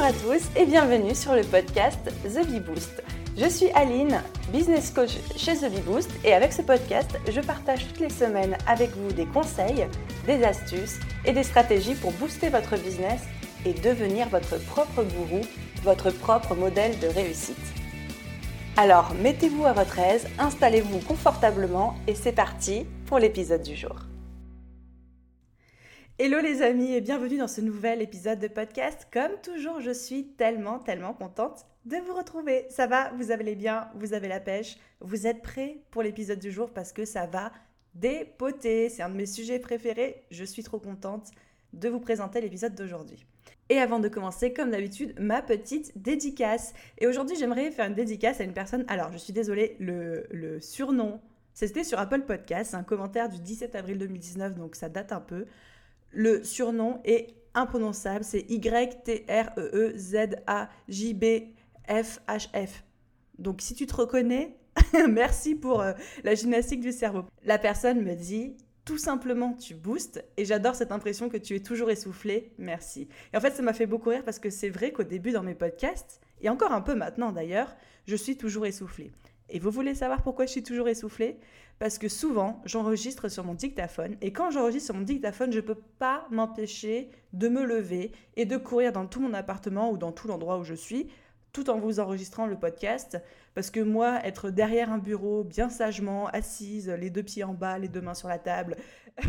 Bonjour à tous et bienvenue sur le podcast The Bee Boost. Je suis Aline, business coach chez The Bee Boost et avec ce podcast, je partage toutes les semaines avec vous des conseils, des astuces et des stratégies pour booster votre business et devenir votre propre gourou, votre propre modèle de réussite. Alors, mettez-vous à votre aise, installez-vous confortablement et c'est parti pour l'épisode du jour. Hello les amis et bienvenue dans ce nouvel épisode de podcast. Comme toujours, je suis tellement, tellement contente de vous retrouver. Ça va? Vous avez les bien? Vous avez la pêche? Vous êtes prêts pour l'épisode du jour parce que ça va dépoter. C'est un de mes sujets préférés. Je suis trop contente de vous présenter l'épisode d'aujourd'hui. Et avant de commencer, comme d'habitude, ma petite dédicace. Et aujourd'hui, j'aimerais faire une dédicace à une personne. Alors, je suis désolée, le, surnom, c'était sur Apple Podcast, un commentaire du 17 avril 2019, donc ça date un peu. Le surnom est imprononçable, c'est Y-T-R-E-E-Z-A-J-B-F-H-F. Donc si tu te reconnais, merci pour euh, la gymnastique du cerveau. La personne me dit tout simplement tu boostes et j'adore cette impression que tu es toujours essoufflé, merci. Et en fait ça m'a fait beaucoup rire parce que c'est vrai qu'au début dans mes podcasts, et encore un peu maintenant d'ailleurs, je suis toujours essoufflée. Et vous voulez savoir pourquoi je suis toujours essoufflée? Parce que souvent, j'enregistre sur mon dictaphone. Et quand j'enregistre sur mon dictaphone, je ne peux pas m'empêcher de me lever et de courir dans tout mon appartement ou dans tout l'endroit où je suis, tout en vous enregistrant le podcast. Parce que moi, être derrière un bureau, bien sagement, assise, les deux pieds en bas, les deux mains sur la table,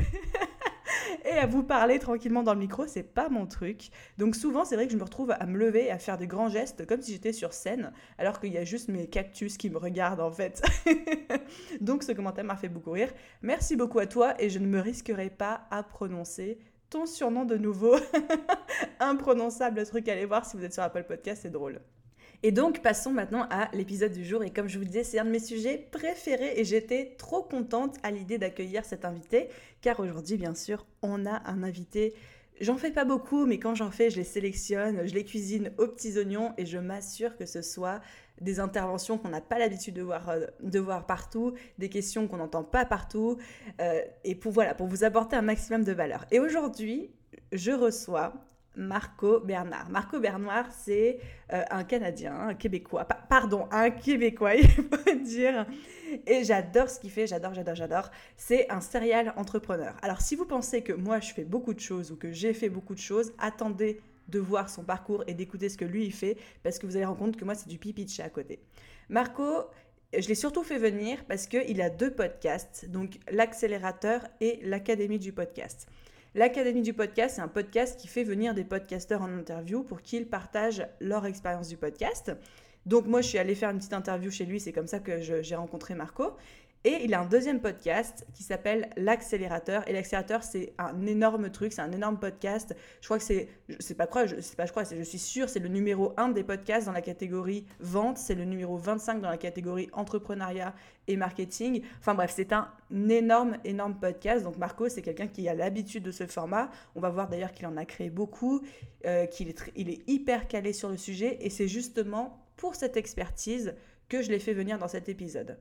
et à vous parler tranquillement dans le micro, c'est pas mon truc. Donc souvent, c'est vrai que je me retrouve à me lever à faire des grands gestes comme si j'étais sur scène, alors qu'il y a juste mes cactus qui me regardent en fait. Donc ce commentaire m'a fait beaucoup rire. Merci beaucoup à toi et je ne me risquerai pas à prononcer ton surnom de nouveau. Imprononçable truc, allez voir si vous êtes sur Apple Podcast, c'est drôle. Et donc, passons maintenant à l'épisode du jour. Et comme je vous disais, c'est un de mes sujets préférés et j'étais trop contente à l'idée d'accueillir cet invité, car aujourd'hui, bien sûr, on a un invité. J'en fais pas beaucoup, mais quand j'en fais, je les sélectionne, je les cuisine aux petits oignons et je m'assure que ce soit des interventions qu'on n'a pas l'habitude de voir, euh, de voir partout, des questions qu'on n'entend pas partout, euh, et pour, voilà, pour vous apporter un maximum de valeur. Et aujourd'hui, je reçois Marco Bernard. Marco Bernard, c'est euh, un Canadien, un Québécois, pardon, un Québécois, il faut dire. Et j'adore ce qu'il fait, j'adore, j'adore, j'adore. C'est un serial entrepreneur. Alors si vous pensez que moi je fais beaucoup de choses ou que j'ai fait beaucoup de choses, attendez de voir son parcours et d'écouter ce que lui il fait parce que vous allez rendre compte que moi c'est du pipi de chat à côté. Marco, je l'ai surtout fait venir parce qu'il a deux podcasts, donc l'accélérateur et l'académie du podcast. L'Académie du podcast, c'est un podcast qui fait venir des podcasteurs en interview pour qu'ils partagent leur expérience du podcast. Donc moi, je suis allée faire une petite interview chez lui, c'est comme ça que j'ai rencontré Marco. Et il a un deuxième podcast qui s'appelle L'accélérateur. Et l'accélérateur, c'est un énorme truc, c'est un énorme podcast. Je crois que c'est, sais pas quoi, je sais pas, je crois, je suis sûre, c'est le numéro 1 des podcasts dans la catégorie vente, c'est le numéro 25 dans la catégorie entrepreneuriat et marketing. Enfin bref, c'est un énorme, énorme podcast. Donc Marco, c'est quelqu'un qui a l'habitude de ce format. On va voir d'ailleurs qu'il en a créé beaucoup, euh, qu'il est, il est hyper calé sur le sujet. Et c'est justement pour cette expertise que je l'ai fait venir dans cet épisode.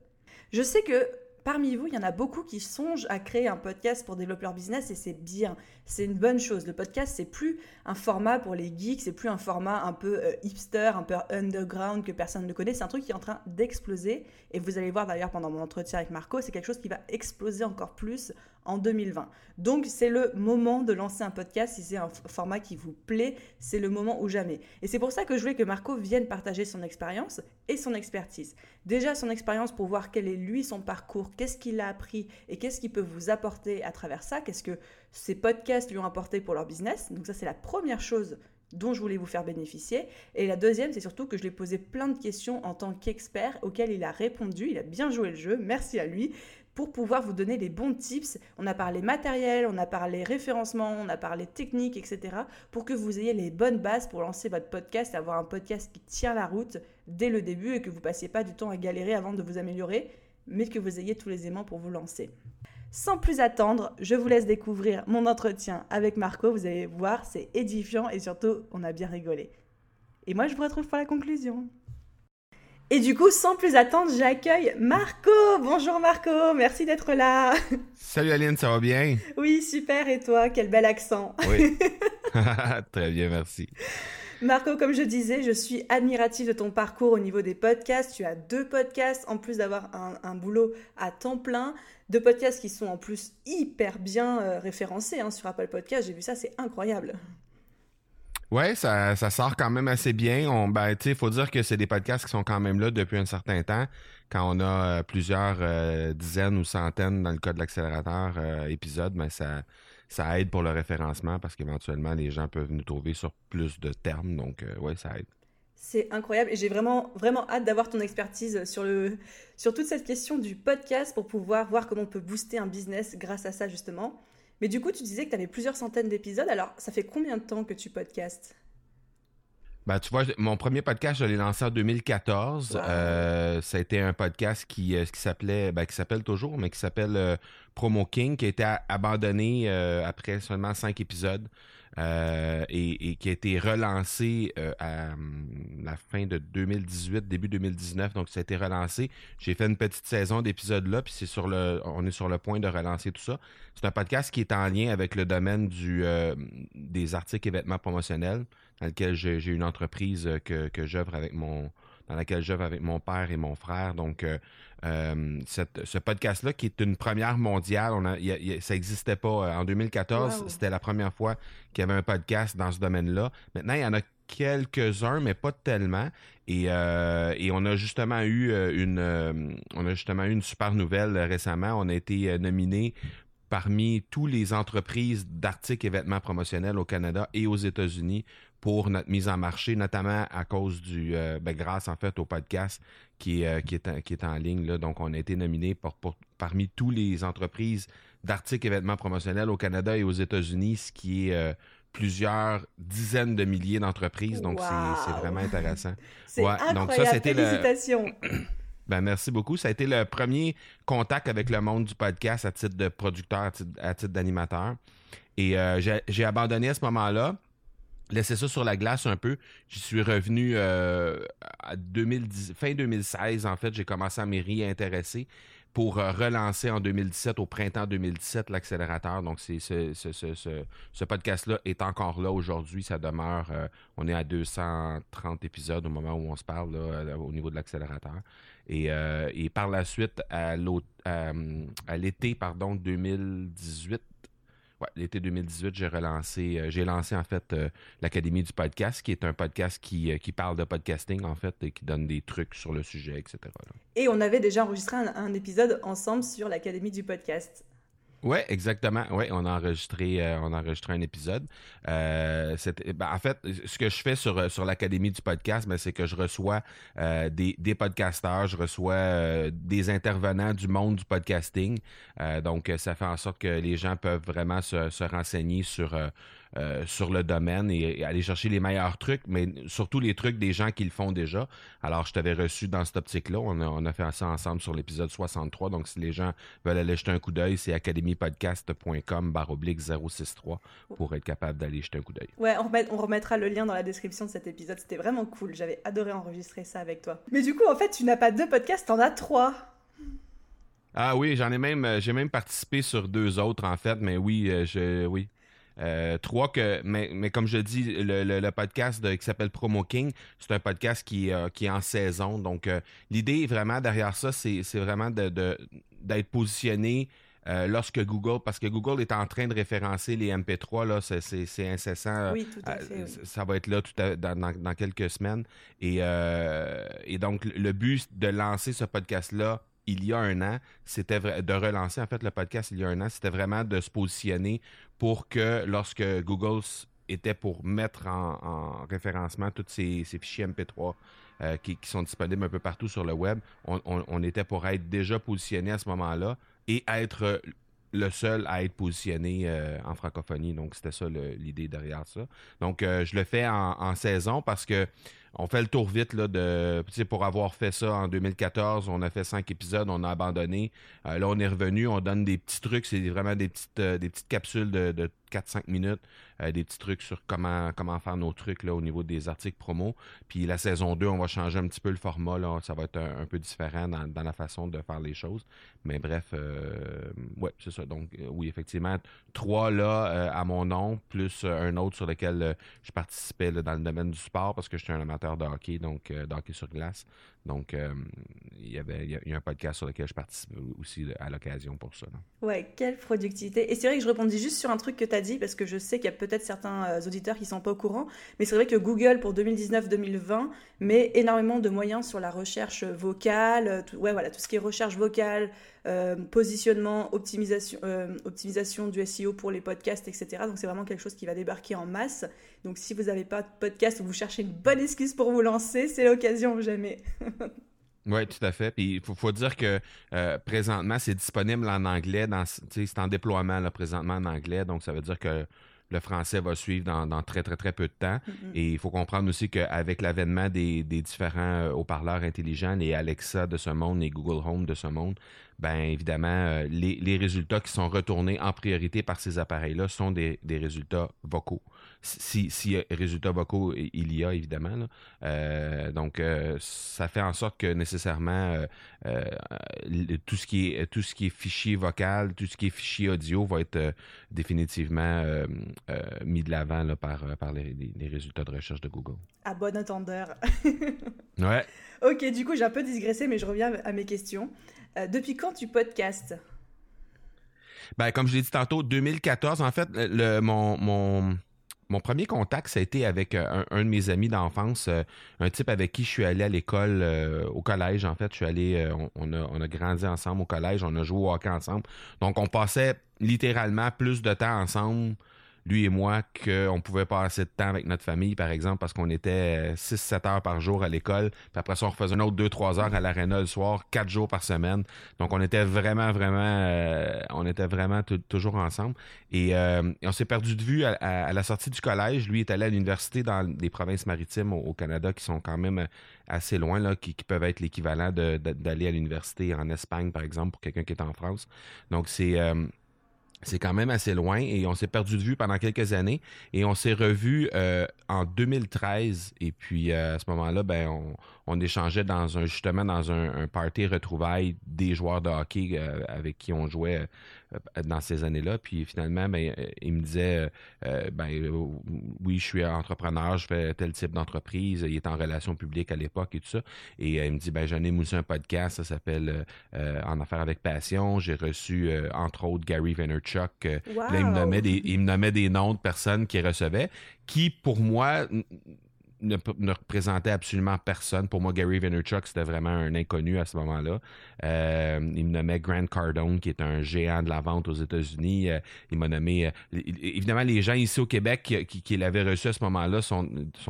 Je sais que parmi vous, il y en a beaucoup qui songent à créer un podcast pour développer leur business et c'est bien, c'est une bonne chose. Le podcast, c'est plus un format pour les geeks, c'est plus un format un peu euh, hipster, un peu underground que personne ne connaît. C'est un truc qui est en train d'exploser et vous allez voir d'ailleurs pendant mon entretien avec Marco, c'est quelque chose qui va exploser encore plus en 2020. Donc c'est le moment de lancer un podcast si c'est un format qui vous plaît, c'est le moment ou jamais. Et c'est pour ça que je voulais que Marco vienne partager son expérience et son expertise. Déjà son expérience pour voir quel est lui son parcours, qu'est-ce qu'il a appris et qu'est-ce qu'il peut vous apporter à travers ça, qu'est-ce que ces podcasts lui ont apporté pour leur business? Donc ça c'est la première chose dont je voulais vous faire bénéficier. Et la deuxième, c'est surtout que je lui ai posé plein de questions en tant qu'expert auxquelles il a répondu. Il a bien joué le jeu, merci à lui pour pouvoir vous donner les bons tips. On a parlé matériel, on a parlé référencement, on a parlé technique, etc. pour que vous ayez les bonnes bases pour lancer votre podcast, avoir un podcast qui tient la route dès le début et que vous passiez pas du temps à galérer avant de vous améliorer, mais que vous ayez tous les aimants pour vous lancer. Sans plus attendre, je vous laisse découvrir mon entretien avec Marco. Vous allez voir, c'est édifiant et surtout, on a bien rigolé. Et moi, je vous retrouve pour la conclusion. Et du coup, sans plus attendre, j'accueille Marco. Bonjour Marco, merci d'être là. Salut Aline, ça va bien? Oui, super. Et toi, quel bel accent. Oui. Très bien, merci. Marco, comme je disais, je suis admiratif de ton parcours au niveau des podcasts. Tu as deux podcasts, en plus d'avoir un, boulot à temps plein. Deux podcasts qui sont en plus hyper bien euh, référencés hein, sur Apple Podcasts. J'ai vu ça, c'est incroyable. Ouais, ça, ça sort quand même assez bien. On, ben, il faut dire que c'est des podcasts qui sont quand même là depuis un certain temps. Quand on a euh, plusieurs euh, dizaines ou centaines, dans le cas de l'accélérateur, épisodes, ben ça, ça aide pour le référencement parce qu'éventuellement, les gens peuvent nous trouver sur plus de termes. Donc, euh, ouais, ça aide. C'est incroyable et j'ai vraiment, vraiment hâte d'avoir ton expertise sur, le, sur toute cette question du podcast pour pouvoir voir comment on peut booster un business grâce à ça, justement. Mais du coup, tu disais que tu avais plusieurs centaines d'épisodes. Alors, ça fait combien de temps que tu podcastes? Ben, tu vois, mon premier podcast, je l'ai lancé en 2014. Euh, ça a été un podcast qui, euh, qui s'appelait, ben, qui s'appelle toujours, mais qui s'appelle euh, Promo King, qui a été abandonné après seulement cinq épisodes et, qui a été relancé à hum, la fin de 2018, début 2019. Donc, ça a été relancé. J'ai fait une petite saison d'épisodes là, puis c'est sur le, on est sur le point de relancer tout ça. C'est un podcast qui est en lien avec le domaine du, des articles et vêtements promotionnels dans lequel j'ai une entreprise euh, que, que j'œuvre avec mon dans laquelle j'œuvre avec mon père et mon frère. Donc, euh, euh, ce podcast-là, qui est une première mondiale, on a, ça n'existait pas. En 2014, c'était la première fois qu'il y avait un podcast dans ce domaine-là. Maintenant, il y en a quelques-uns, mais pas tellement. Et, et on a justement eu une, on a justement eu une super nouvelle récemment. On a été nominé parmi toutes les entreprises d'articles et vêtements promotionnels au Canada et aux États-Unis pour notre mise en marché, notamment à cause du, euh, ben, grâce en fait au podcast qui est, euh, qui est, en, qui est en ligne. Là. Donc, on a été nominé pour, parmi toutes les entreprises d'articles et vêtements promotionnels au Canada et aux États-Unis, ce qui est euh, plusieurs dizaines de milliers d'entreprises. Donc, c'est vraiment intéressant. c'est incroyable. Donc, ça, c'était Félicitations. Ben, merci beaucoup. Ça a été le premier contact avec le monde du podcast à titre de producteur, à titre, d'animateur. Et j'ai abandonné à ce moment-là laissé ça sur la glace un peu. J'y suis revenu euh, à 2010, fin 2016, en fait, j'ai commencé à m'y réintéresser pour euh, relancer en 2017, au printemps 2017, l'accélérateur. Donc, ce, podcast-là est encore là aujourd'hui. Ça demeure, euh, on est à 230 épisodes au moment où on se parle au niveau de l'accélérateur. Et, par la suite, à l'été pardon 2018, l'été 2018, j'ai relancé, euh, j'ai lancé en fait euh, l'Académie du podcast, qui est un podcast qui, euh, qui parle de podcasting en fait et qui donne des trucs sur le sujet, etc. Et on avait déjà enregistré un épisode ensemble sur l'Académie du podcast. Oui, exactement. Oui, on a enregistré, euh, on a enregistré un épisode. Euh, ben, en fait, ce que je fais sur, sur l'Académie du podcast, ben, c'est que je reçois euh, des, des podcasteurs, je reçois euh, des intervenants du monde du podcasting. donc, ça fait en sorte que les gens peuvent vraiment se, se renseigner sur euh, sur le domaine et, aller chercher les meilleurs trucs, mais surtout les trucs des gens qui le font déjà. Alors, je t'avais reçu dans cette optique-là. On a, on a fait ça ensemble sur l'épisode 63. Donc, si les gens veulent aller jeter un coup d'œil, c'est academypodcast.com baroblique 063 pour être capable d'aller jeter un coup d'œil. Ouais, on, on, remettra le lien dans la description de cet épisode. C'était vraiment cool. J'avais adoré enregistrer ça avec toi. Mais du coup, en fait, tu n'as pas deux podcasts, t'en as trois. Ah oui, j'en ai même, euh, j'ai même participé sur deux autres en fait, mais oui, euh, je, oui. Euh, trois que, mais, mais, comme je dis, le, le, podcast qui s'appelle Promo King, c'est un podcast qui, euh, qui est en saison. Donc, euh, l'idée vraiment derrière ça, c'est vraiment d'être de, d'être positionné lorsque Google, parce que Google est en train de référencer les MP3, là, c'est incessant. Oui, tout à fait. Ça va être là tout dans, dans, quelques semaines. Et, et donc, le but de lancer ce podcast-là il y a un an, c'était de relancer en fait le podcast il y a un an, c'était vraiment de se positionner pour que lorsque Google était pour mettre en, référencement tous ces, fichiers MP3 euh, qui, sont disponibles un peu partout sur le web, on, était pour être déjà positionné à ce moment-là et être le seul à être positionné euh, en francophonie. Donc, c'était ça l'idée derrière ça. Donc, euh, je le fais en, saison parce que on fait le tour vite là, de pour avoir fait ça en 2014, on a fait cinq épisodes, on a abandonné. Euh, là, on est revenu, on donne des petits trucs, c'est vraiment des petites euh, des petites capsules de, de 4-5 minutes, euh, des petits trucs sur comment faire nos trucs au niveau des articles promo. Puis la saison 2, on va changer un petit peu le format, ça va être un, peu différent dans, la façon de faire les choses. Mais bref, ouais, c'est ça. Donc oui, effectivement, trois là à mon nom, plus un autre sur lequel je participais dans le domaine du sport parce que je suis un amateur de hockey, donc euh, d'hockey sur glace. Donc, euh, il y avait il y a un podcast sur lequel je participe aussi à l'occasion pour ça. Ouais, quelle productivité. Et c'est vrai que je répondis juste sur un truc que tu as dit, parce que je sais qu'il y a peut-être certains euh, auditeurs qui sont pas au courant, mais c'est vrai que Google, pour 2019-2020, met énormément de moyens sur la recherche vocale, tout, ouais, voilà, tout ce qui est recherche vocale, positionnement, optimisation, optimisation du SEO pour les podcasts, etc. Donc, c'est vraiment quelque chose qui va débarquer en masse. Donc, si vous n'avez pas de podcast ou vous cherchez une bonne excuse pour vous lancer, c'est l'occasion ou jamais. Oui, tout à fait. Puis il faut, dire que euh, présentement, c'est disponible en anglais. C'est en déploiement là, présentement en anglais. Donc, ça veut dire que le français va suivre dans, très, très, très peu de temps. Mm-hmm. Et il faut comprendre aussi qu'avec l'avènement des, différents euh, haut-parleurs intelligents, les Alexa de ce monde, les Google Home de ce monde, ben évidemment, euh, les, résultats qui sont retournés en priorité par ces appareils-là sont des, résultats vocaux. Si, si résultats vocaux il y a, évidemment. Euh, donc, ça fait en sorte que nécessairement tout ce qui est tout ce qui est fichier vocal, tout ce qui est fichier audio va être définitivement euh, mis de l'avant par, euh, par les, résultats de recherche de Google. À bon entendeur. ouais. Ok, du coup, j'ai un peu digressé, mais je reviens à mes questions. Euh, depuis quand tu podcastes? Ben, comme je l'ai dit tantôt, 2014, en fait, le, mon, mon, mon premier contact, ça a été avec un, de mes amis d'enfance, un type avec qui je suis allé à l'école, au collège. En fait, je suis allé, on, a, on a grandi ensemble au collège, on a joué au hockey ensemble. Donc, on passait littéralement plus de temps ensemble lui et moi, qu'on pouvait passer de temps avec notre famille, par exemple, parce qu'on était 6-7 euh, heures par jour à l'école, puis après ça, on refaisait un autre 2-3 heures à l'aréna le soir, 4 jours par semaine. Donc, on était vraiment, vraiment, euh, on était vraiment toujours ensemble. Euh, et, on s'est perdu de vue à, la sortie du collège. Lui est allé à l'université dans des provinces maritimes au, Canada qui sont quand même assez loin, là, qui, peuvent être l'équivalent d'aller à l'université en Espagne, par exemple, pour quelqu'un qui est en France. Donc, c'est c'est quand même assez loin et on s'est perdu de vue pendant quelques années et on s'est revu euh, en 2013 et puis euh, à ce moment-là ben on, on échangeait dans un justement dans un, un party retrouvailles des joueurs de hockey euh, avec qui on jouait euh, dans ces années-là. Puis finalement, ben, euh, il me disait ben oui, je suis entrepreneur, je fais tel type d'entreprise. Il est en relation publique à l'époque et tout ça. Et il me dit ben j'en ai moussé un podcast, ça s'appelle En affaires avec passion. J'ai reçu entre autres Gary Vaynerchuk. Là, il me nommait des il me nommait des noms de personnes qui recevaient, qui pour moi ne, représentait absolument personne. Pour moi, Gary Vaynerchuk, c'était vraiment un inconnu à ce moment-là. Euh, il me nommait Grant Cardone, qui est un géant de la vente aux États-Unis. Euh, il m'a nommé... Euh, évidemment, les gens ici au Québec qui, l'avaient reçu à ce moment-là sont,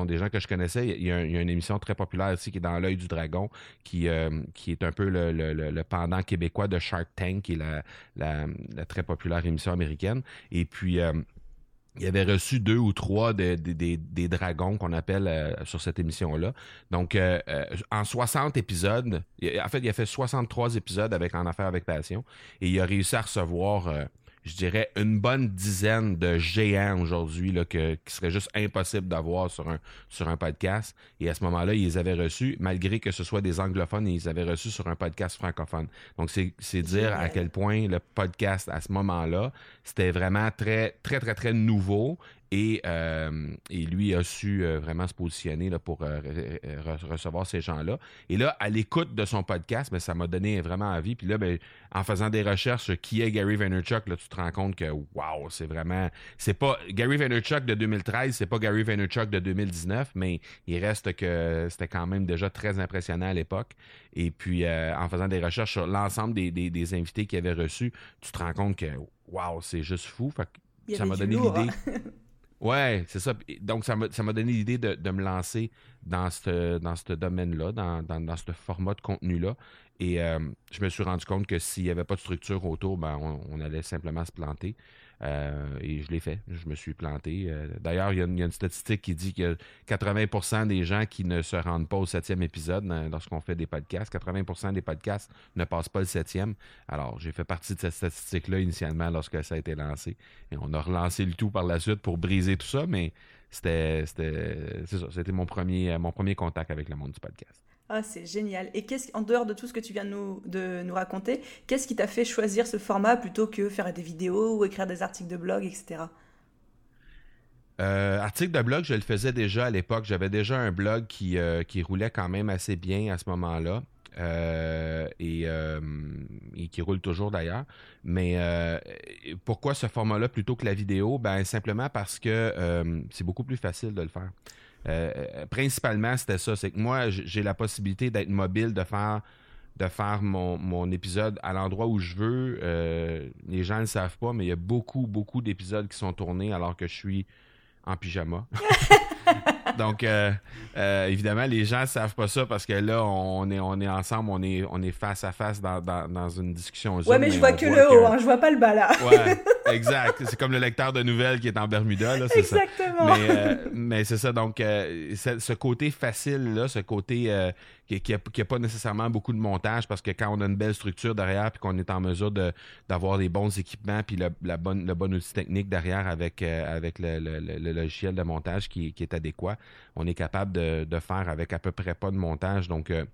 des gens que je connaissais. Il y, a, une émission très populaire ici qui est dans l'œil du dragon, qui, est un peu le, pendant québécois de Shark Tank, qui est la très populaire émission américaine. Et puis il avait reçu deux ou trois des dragons qu'on appelle euh, sur cette émission-là. Donc, euh, euh, en 60 épisodes, en fait, il a fait 63 épisodes avec En Affaires avec Passion et il a réussi à recevoir je dirais, une bonne dizaine de géants aujourd'hui que, qui serait juste impossible d'avoir sur un, sur un podcast. Et à ce moment-là, ils les avaient reçus, malgré que ce soit des anglophones, ils les avaient reçus sur un podcast francophone. Donc, c'est dire à quel point le podcast, à ce moment-là, c'était vraiment très, très, très, très nouveau et, euh, et, lui a su euh, vraiment se positionner là, pour euh, recevoir ces gens-là. Et là, à l'écoute de son podcast, ben, ça m'a donné vraiment envie. Puis là, ben, en faisant des recherches sur qui est Gary Vaynerchuk, là, tu te rends compte que wow, c'est vraiment. C'est pas. Gary Vaynerchuk de 2013, c'est pas Gary Vaynerchuk de 2019, mais il reste que c'était quand même déjà très impressionnant à l'époque. Et puis en faisant des recherches sur l'ensemble des, des, des invités qu'il avait reçus, tu te rends compte que wow, c'est juste fou. Fait que ça m'a donné l'idée. Ouais, c'est ça. Donc, ça m'a, donné l'idée de, me lancer dans ce dans domaine-là, dans, dans, ce format de contenu-là. Et euh, je me suis rendu compte que s'il n'y avait pas de structure autour, ben, on, allait simplement se planter. Et je l'ai fait. Je me suis planté. D'ailleurs, il y, a une statistique qui dit que 80% des gens qui ne se rendent pas au septième épisode lorsqu'on fait des podcasts, 80% des podcasts ne passent pas le septième. Alors, j'ai fait partie de cette statistique-là initialement lorsque ça a été lancé. Et on a relancé le tout par la suite pour briser tout ça, mais c'était, c'était mon premier, mon premier contact avec le monde du podcast. Ah, c'est génial. Et qu'est-ce, en dehors de tout ce que tu viens de nous, raconter, qu'est-ce qui t'a fait choisir ce format plutôt que faire des vidéos ou écrire des articles de blog, etc. Euh, article de blog, je le faisais déjà à l'époque. J'avais déjà un blog qui, euh, roulait quand même assez bien à ce moment-là. Euh, et, et, qui roule toujours d'ailleurs. Mais pourquoi ce format-là plutôt que la vidéo? Ben simplement parce que c'est beaucoup plus facile de le faire. Principalement, c'était ça. C'est que moi, j'ai la possibilité d'être mobile, de faire de faire mon, mon épisode à l'endroit où je veux. les gens ne savent pas, mais il y a beaucoup, beaucoup d'épisodes qui sont tournés alors que je suis en pyjama. Donc, euh, euh, évidemment, les gens ne savent pas ça parce que là, on est, on est ensemble, on est, on est face à face dans, dans, une discussion. ouais, mais, je vois que le haut, hein, je vois pas le bas là. ouais, exact. C'est comme le lecteur de nouvelles qui est en Bermuda. Là, Exactement. Mais, euh, mais c'est ça. Donc, ce côté facile, là, ce côté qui n'a pas nécessairement beaucoup de montage parce que quand on a une belle structure derrière puis qu'on est en mesure d'avoir des bons équipements puis le, la bonne, bon outil technique derrière avec, euh, le, logiciel de montage qui, est adéquat, on est capable de, faire avec à peu près pas de montage. Donc, euh,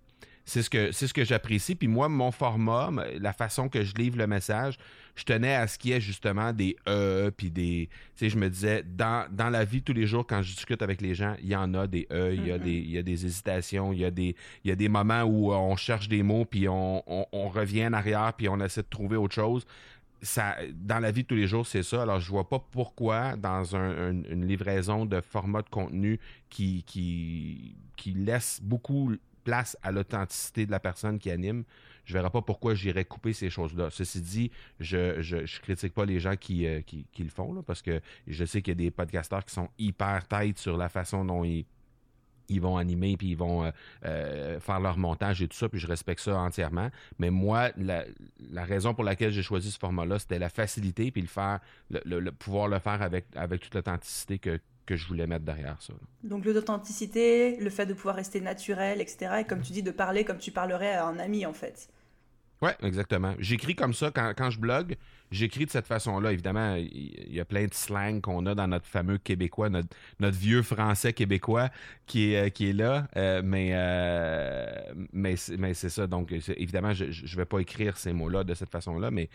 c'est ce que c'est ce que j'apprécie. Puis moi, mon format, la façon que je livre le message, je tenais à ce qu'il y ait justement des E, puis des. Tu sais, je me disais, dans, dans la vie tous les jours, quand je discute avec les gens, il y en a des E, il y a, des, il y a des hésitations, il y a des, il y a des moments où on cherche des mots, puis on, on, revient en arrière, puis on essaie de trouver autre chose. Ça, dans la vie de tous les jours, c'est ça. Alors, je vois pas pourquoi, dans une livraison de format de contenu qui, qui, qui laisse beaucoup place à l'authenticité de la personne qui anime, je verrai pas pourquoi j'irais couper ces choses-là. Ceci dit, je, je, critique pas les gens qui, euh, le font, parce que je sais qu'il y a des podcasteurs qui sont hyper têtes sur la façon dont ils, vont animer puis ils vont euh, euh, faire leur montage et tout ça, puis je respecte ça entièrement. Mais moi, la, raison pour laquelle j'ai choisi ce format-là, c'était la facilité puis le faire, pouvoir le faire avec toute l'authenticité que, que je voulais mettre derrière ça. Donc l'authenticité, le fait de pouvoir rester naturel, etc. Et comme tu dis, de parler comme tu parlerais à un ami en fait. Ouais, exactement. J'écris comme ça quand, quand je blogue j'écris de cette façon-là. Évidemment, il y a plein de slang qu'on a dans notre fameux québécois, notre, notre vieux français québécois qui est, euh, qui est là. Euh, mais euh, mais, mais c'est ça. Donc, évidemment, je ne vais pas écrire ces mots-là de cette façon-là, mais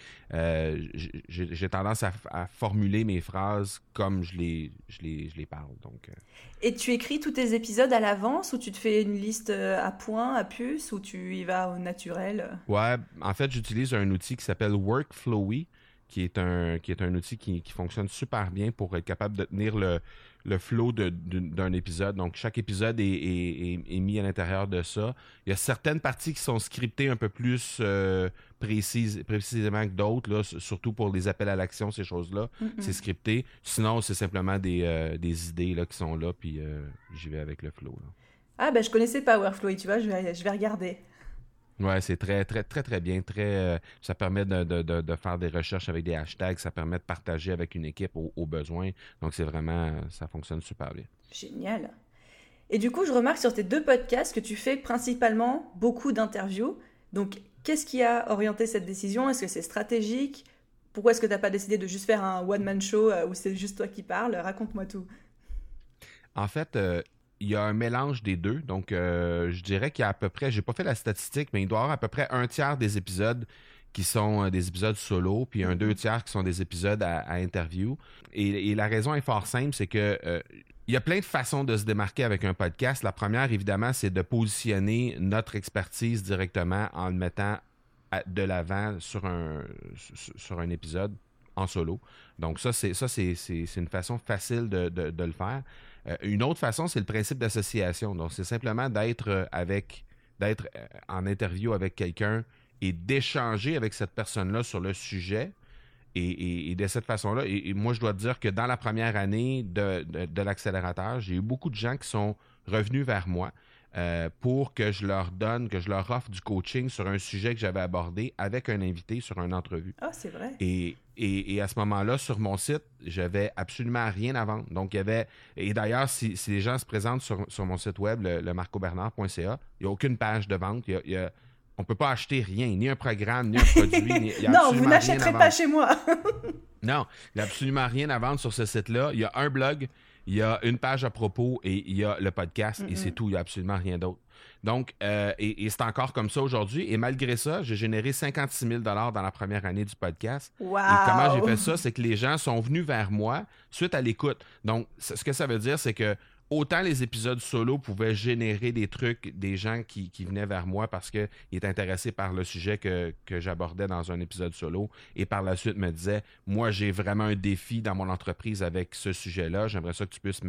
j'ai tendance à, formuler mes phrases comme je les, je les, je les parle. Donc, Et tu écris tous tes épisodes à l'avance ou tu te fais une liste à points, à puce, ou tu y vas au naturel? Ouais, en fait, j'utilise un outil qui s'appelle Workflowy qui est un, qui est un outil qui, fonctionne super bien pour être capable de tenir le, le flow d'un épisode. Donc, chaque épisode est, mis à l'intérieur de ça. Il y a certaines parties qui sont scriptées un peu plus euh, précises, précisément que d'autres, surtout pour les appels à l'action, ces choses-là. C'est scripté. Sinon, c'est simplement des, euh, des, idées là, qui sont là, puis euh, j'y vais avec le flow. Ah, ben je connaissais pas Workflow, tu vois, je vais, je vais regarder. Oui, c'est très, très, très, très bien. Très, euh, ça permet de, faire des recherches avec des hashtags, ça permet de partager avec une équipe au, besoin. Donc, c'est vraiment, ça fonctionne super bien. Génial. Et du coup, je remarque sur tes deux podcasts que tu fais principalement beaucoup d'interviews. Donc, qu'est-ce qui a orienté cette décision? Est-ce que c'est stratégique? Pourquoi est-ce que tu n'as pas décidé de juste faire un one-man show euh, où c'est juste toi qui parles? Raconte-moi tout. En fait, euh, il y a un mélange des deux. Donc, euh, je dirais qu'il y a à peu près, j'ai pas fait la statistique, mais il doit y avoir à peu près un tiers des épisodes qui sont euh, des épisodes solo, puis un deux tiers qui sont des épisodes à, interview. Et, la raison est fort simple, c'est que euh, il y a plein de façons de se démarquer avec un podcast. La première, évidemment, c'est de positionner notre expertise directement en le mettant de l'avant sur un, sur un épisode en solo. Donc ça, c'est ça, c'est une façon facile de, de le faire. Euh, une autre façon, c'est le principe d'association. Donc, c'est simplement d'être euh, avec, d'être euh, en interview avec quelqu'un et d'échanger avec cette personne-là sur le sujet. Et, de cette façon-là, et, moi, je dois te dire que dans la première année de, de, l'accélérateur, j'ai eu beaucoup de gens qui sont revenus vers moi pour que je leur donne, que je leur offre du coaching sur un sujet que j'avais abordé avec un invité sur une entrevue. Ah, c'est vrai. Et et, à ce moment-là, sur mon site, j'avais absolument rien à vendre. Donc, il y avait. Et d'ailleurs, si, les gens se présentent sur, mon site web, le, marcobernard.ca, il n'y a aucune page de vente. On ne peut pas acheter rien, ni un programme, ni un produit. non, vous n'achèterez pas chez moi. non, il n'y a absolument rien à vendre sur ce site-là. Il y a un blog, il y a une page à propos et il y a le podcast, et c'est tout. Il n'y a absolument rien d'autre. Donc, euh, et, c'est encore comme ça aujourd'hui. Et malgré ça, j'ai généré 56 000 dans la première année du podcast. Wow. Et comment j'ai fait ça? C'est que les gens sont venus vers moi suite à l'écoute. Donc, ce que ça veut dire, c'est que autant les épisodes solo pouvaient générer des trucs, des gens qui, venaient vers moi parce qu'ils étaient intéressés par le sujet que, j'abordais dans un épisode solo et par la suite me disaient Moi, j'ai vraiment un défi dans mon entreprise avec ce sujet-là. J'aimerais ça que tu puisses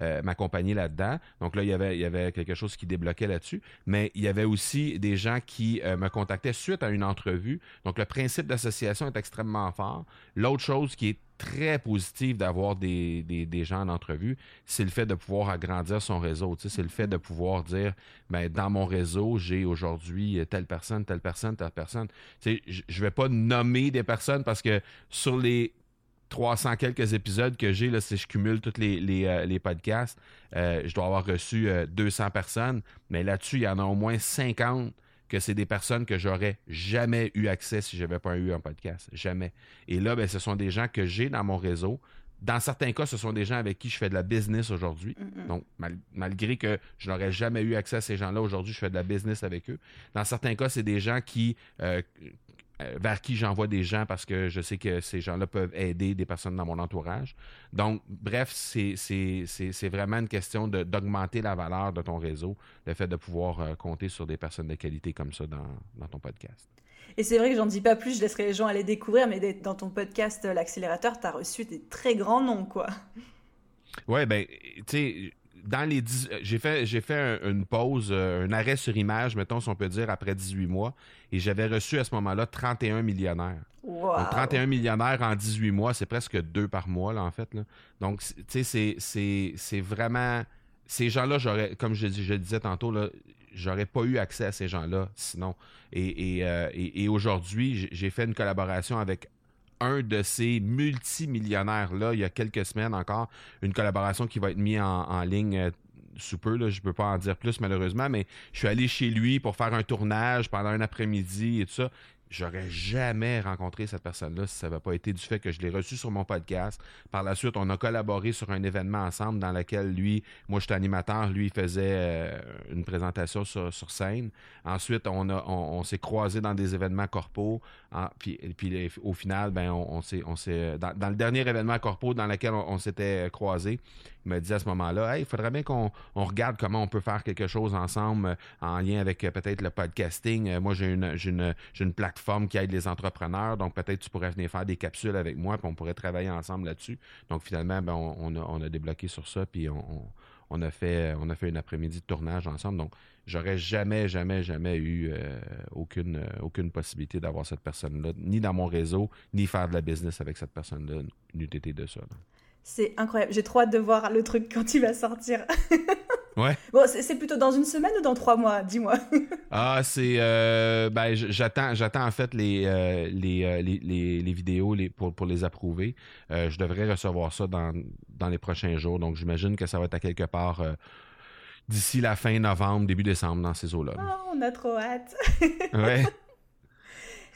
euh, m'accompagner là-dedans. Donc là, il y, avait, quelque chose qui débloquait là-dessus. Mais il y avait aussi des gens qui euh, me contactaient suite à une entrevue. Donc le principe d'association est extrêmement fort. L'autre chose qui est très positif d'avoir des, gens en entrevue, c'est le fait de pouvoir agrandir son réseau. c'est le fait de pouvoir dire, ben, dans mon réseau, j'ai aujourd'hui telle personne, telle personne, telle personne. je ne vais pas nommer des personnes parce que sur les 300 quelques épisodes que j'ai, si je cumule tous les, euh, podcasts, euh, je dois avoir reçu 200 euh, personnes, mais là-dessus, il y en a au moins 50 que c'est des personnes que j'aurais jamais eu accès si je n'avais pas eu un podcast. Jamais. Et là, ben, ce sont des gens que j'ai dans mon réseau. Dans certains cas, ce sont des gens avec qui je fais de la business aujourd'hui. Donc, malgré que je n'aurais jamais eu accès à ces gens-là, aujourd'hui, je fais de la business avec eux. Dans certains cas, c'est des gens qui, euh, vers qui j'envoie des gens parce que je sais que ces gens-là peuvent aider des personnes dans mon entourage. Donc, bref, c'est vraiment une question d'augmenter la valeur de ton réseau, le fait de pouvoir euh, compter sur des personnes de qualité comme ça dans, dans ton podcast. Et c'est vrai que j'en dis pas plus, je laisserai les gens aller découvrir, mais dans ton podcast, euh, l'accélérateur, tu as reçu des très grands noms, quoi. Ouais, ben, tu sais, dans les euh, j'ai fait j'ai fait une pause, euh, un arrêt sur image, mettons si on peut dire après 18 mois, et j'avais reçu à ce moment-là 31 millionnaires. Donc 31 millionnaires en 18 mois, c'est presque deux par mois là en fait Donc tu sais c'est vraiment ces gens-là j'aurais comme je, je disais tantôt là, j'aurais pas eu accès à ces gens-là sinon. Et, et, euh, et aujourd'hui, j'ai fait une collaboration avec un de ces multimillionnaires-là, il y a quelques semaines encore, une collaboration qui va être mise en, ligne euh, sous peu, là, je ne peux pas en dire plus malheureusement, mais je suis allé chez lui pour faire un tournage pendant un après-midi et tout ça j'aurais jamais rencontré cette personne-là si ça n'avait pas été du fait que je l'ai reçu sur mon podcast. Par la suite, on a collaboré sur un événement ensemble dans lequel lui, moi j'étais animateur, lui il faisait euh, une présentation sur, scène. Ensuite, on, a, on, s'est croisé dans des événements corpaux. puis, puis au final, ben, on, s'est, on s'est dans, dans, le dernier événement corpo dans lequel on, s'était croisé, m'a dit à ce moment-là, il faudrait bien qu'on regarde comment on peut faire quelque chose ensemble euh, en lien avec euh, peut-être le podcasting. Euh, moi, j'ai une, une, une, plateforme qui aide les entrepreneurs, donc peut-être tu pourrais venir faire des capsules avec moi, puis on pourrait travailler ensemble là-dessus. Donc finalement, ben, on, a, on, a, débloqué sur ça, puis on, on, a fait on a fait une après-midi de tournage ensemble. Donc j'aurais jamais, jamais, jamais eu aucune, aucune possibilité d'avoir cette personne-là, ni dans mon réseau, ni faire de la business avec cette personne-là, n'eût été de ça. C'est incroyable. J'ai trop hâte de voir le truc quand il va sortir. ouais. Bon, c'est plutôt dans une semaine ou dans trois mois? Dis-moi. ah, c'est. Euh, ben, j'attends, j'attends en fait les, euh, euh, les, les, les, vidéos les, pour, pour les approuver. je devrais recevoir ça dans, dans les prochains jours. Donc, j'imagine que ça va être à quelque part d'ici la fin novembre, début décembre, dans ces eaux-là. Oh, on a trop hâte. ouais.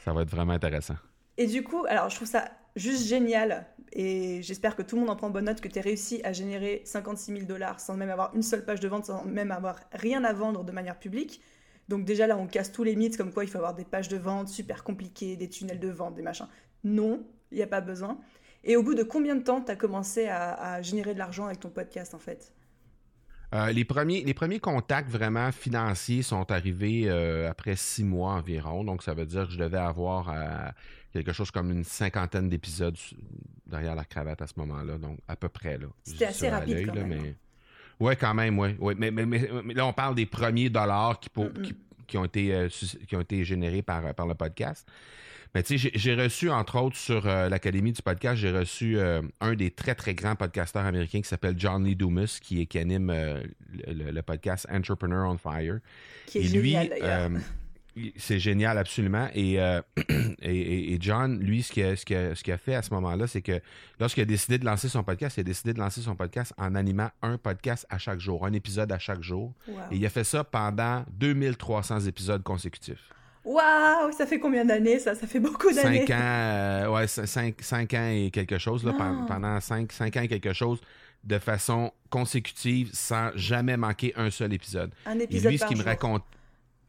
Ça va être vraiment intéressant. Et du coup, alors, je trouve ça juste génial et j'espère que tout le monde en prend bonne note, que tu as réussi à générer 56 000 dollars sans même avoir une seule page de vente, sans même avoir rien à vendre de manière publique. Donc déjà là, on casse tous les mythes comme quoi il faut avoir des pages de vente super compliquées, des tunnels de vente, des machins. Non, il n'y a pas besoin. Et au bout de combien de temps tu as commencé à, générer de l'argent avec ton podcast en fait? Euh, les, premiers, les premiers contacts vraiment financiers sont arrivés euh, après six mois environ. Donc, ça veut dire que je devais avoir euh, quelque chose comme une cinquantaine d'épisodes derrière la cravate à ce moment-là. Donc, à peu près. là. C'était assez rapide quand même. Mais... Ouais, quand même, oui. Ouais. Mais, mais, là, on parle des premiers dollars qui, qui, ont, été, qui ont été générés par, par le podcast. Mais tu sais, j'ai reçu, entre autres, sur euh, l'Académie du podcast, j'ai reçu euh, un des très, très grands podcasteurs américains qui s'appelle John Lee Dumas, qui, qui anime le, podcast Entrepreneur on Fire. Qui est Et lui, c'est génial, absolument. Euh, et, et, John, lui, ce qu'il a, ce a, fait à ce moment-là, c'est que lorsqu'il a décidé de lancer son podcast, il a décidé de lancer son podcast en animant un podcast à chaque jour, un épisode à chaque jour. Et il a fait ça pendant 2300 épisodes consécutifs. Waouh, ça fait combien d'années ça? Ça fait beaucoup d'années. Cinq ans, euh, ouais, cinq, ans et quelque chose, là, ah. pendant cinq, cinq ans et quelque chose, de façon consécutive, sans jamais manquer un seul épisode. Un épisode et lui, ce qui me raconte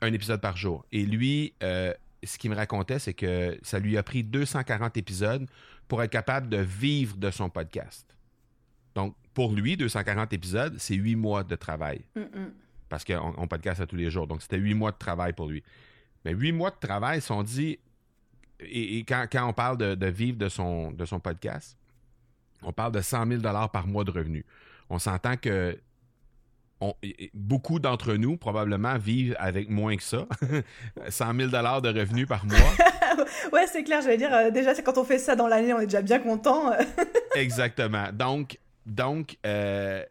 un épisode par jour. Et lui, euh, ce qu'il me racontait, c'est que ça lui a pris 240 épisodes pour être capable de vivre de son podcast. Donc, pour lui, 240 épisodes, c'est huit mois de travail. Parce qu'on on podcast à tous les jours. Donc, c'était huit mois de travail pour lui. Mais huit mois de travail, si on dit, et, quand, on parle de, vivre de son, de son podcast, on parle de 100 000 par mois de revenus. On s'entend que beaucoup d'entre nous, probablement, vivent avec moins que ça. 100 000 de revenus par mois. ouais, c'est clair. Je vais dire, euh, déjà, c'est quand on fait ça dans l'année, on est déjà bien content. Exactement. Donc, donc, euh,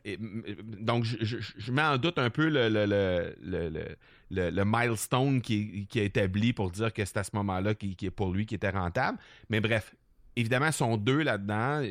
donc je, mets en doute un peu le, le, milestone qui, qui, est établi pour dire que c'est à ce moment-là qui, est pour lui qui était rentable. Mais bref, évidemment, sont deux là-dedans.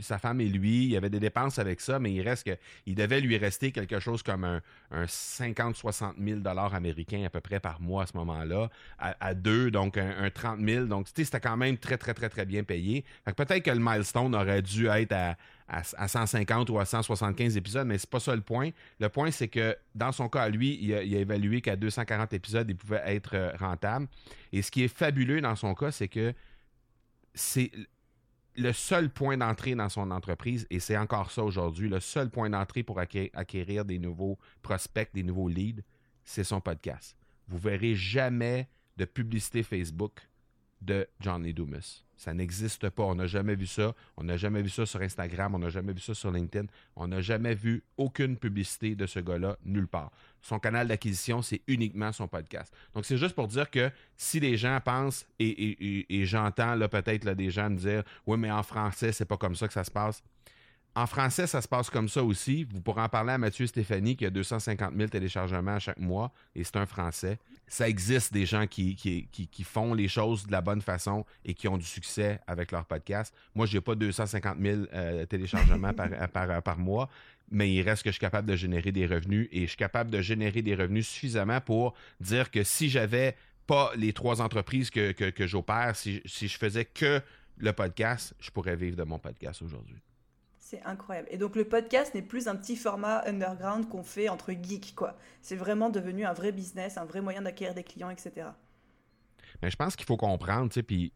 Sa femme et lui, il y avait des dépenses avec ça, mais il reste que devait lui rester quelque chose comme un, 50-60 000 dollars américains à peu près par mois à ce moment-là, à, deux, donc un, 30 000. Donc, c'était quand même très, très, très, très bien payé. Peut-être que le milestone aurait dû être à, à, 150 ou à 175 épisodes, mais c'est pas ça le point. Le point, c'est que dans son cas, lui, il a, il a évalué qu'à 240 épisodes, il pouvait être euh, rentable. Et ce qui est fabuleux dans son cas, c'est que c'est le seul point d'entrée dans son entreprise, et c'est encore ça aujourd'hui, le seul point d'entrée pour acquérir, des nouveaux prospects, des nouveaux leads, c'est son podcast. Vous verrez jamais de publicité Facebook de Johnny Dumas. Ça n'existe pas. On n'a jamais vu ça. On n'a jamais vu ça sur Instagram. On n'a jamais vu ça sur LinkedIn. On n'a jamais vu aucune publicité de ce gars-là nulle part. Son canal d'acquisition, c'est uniquement son podcast. Donc, c'est juste pour dire que si les gens pensent, et, j'entends là peut-être des gens dire Oui, mais en français, c'est pas comme ça que ça se passe. En français, ça se passe comme ça aussi. Vous pourrez en parler à Mathieu Stéphanie qui a 250 000 téléchargements à chaque mois et c'est un français. Ça existe des gens qui, qui, font les choses de la bonne façon et qui ont du succès avec leur podcast. Moi, je n'ai pas 250 000 euh, téléchargements par, par, mois, mais il reste que je suis capable de générer des revenus et je suis capable de générer des revenus suffisamment pour dire que si j'avais pas les trois entreprises que, que, j'opère, si, si je faisais que le podcast, je pourrais vivre de mon podcast aujourd'hui. C'est incroyable. Et donc le podcast n'est plus un petit format underground qu'on fait entre geeks, quoi. C'est vraiment devenu un vrai business, un vrai moyen d'acquérir des clients, etc. Mais je pense qu'il faut comprendre, tu sais, puis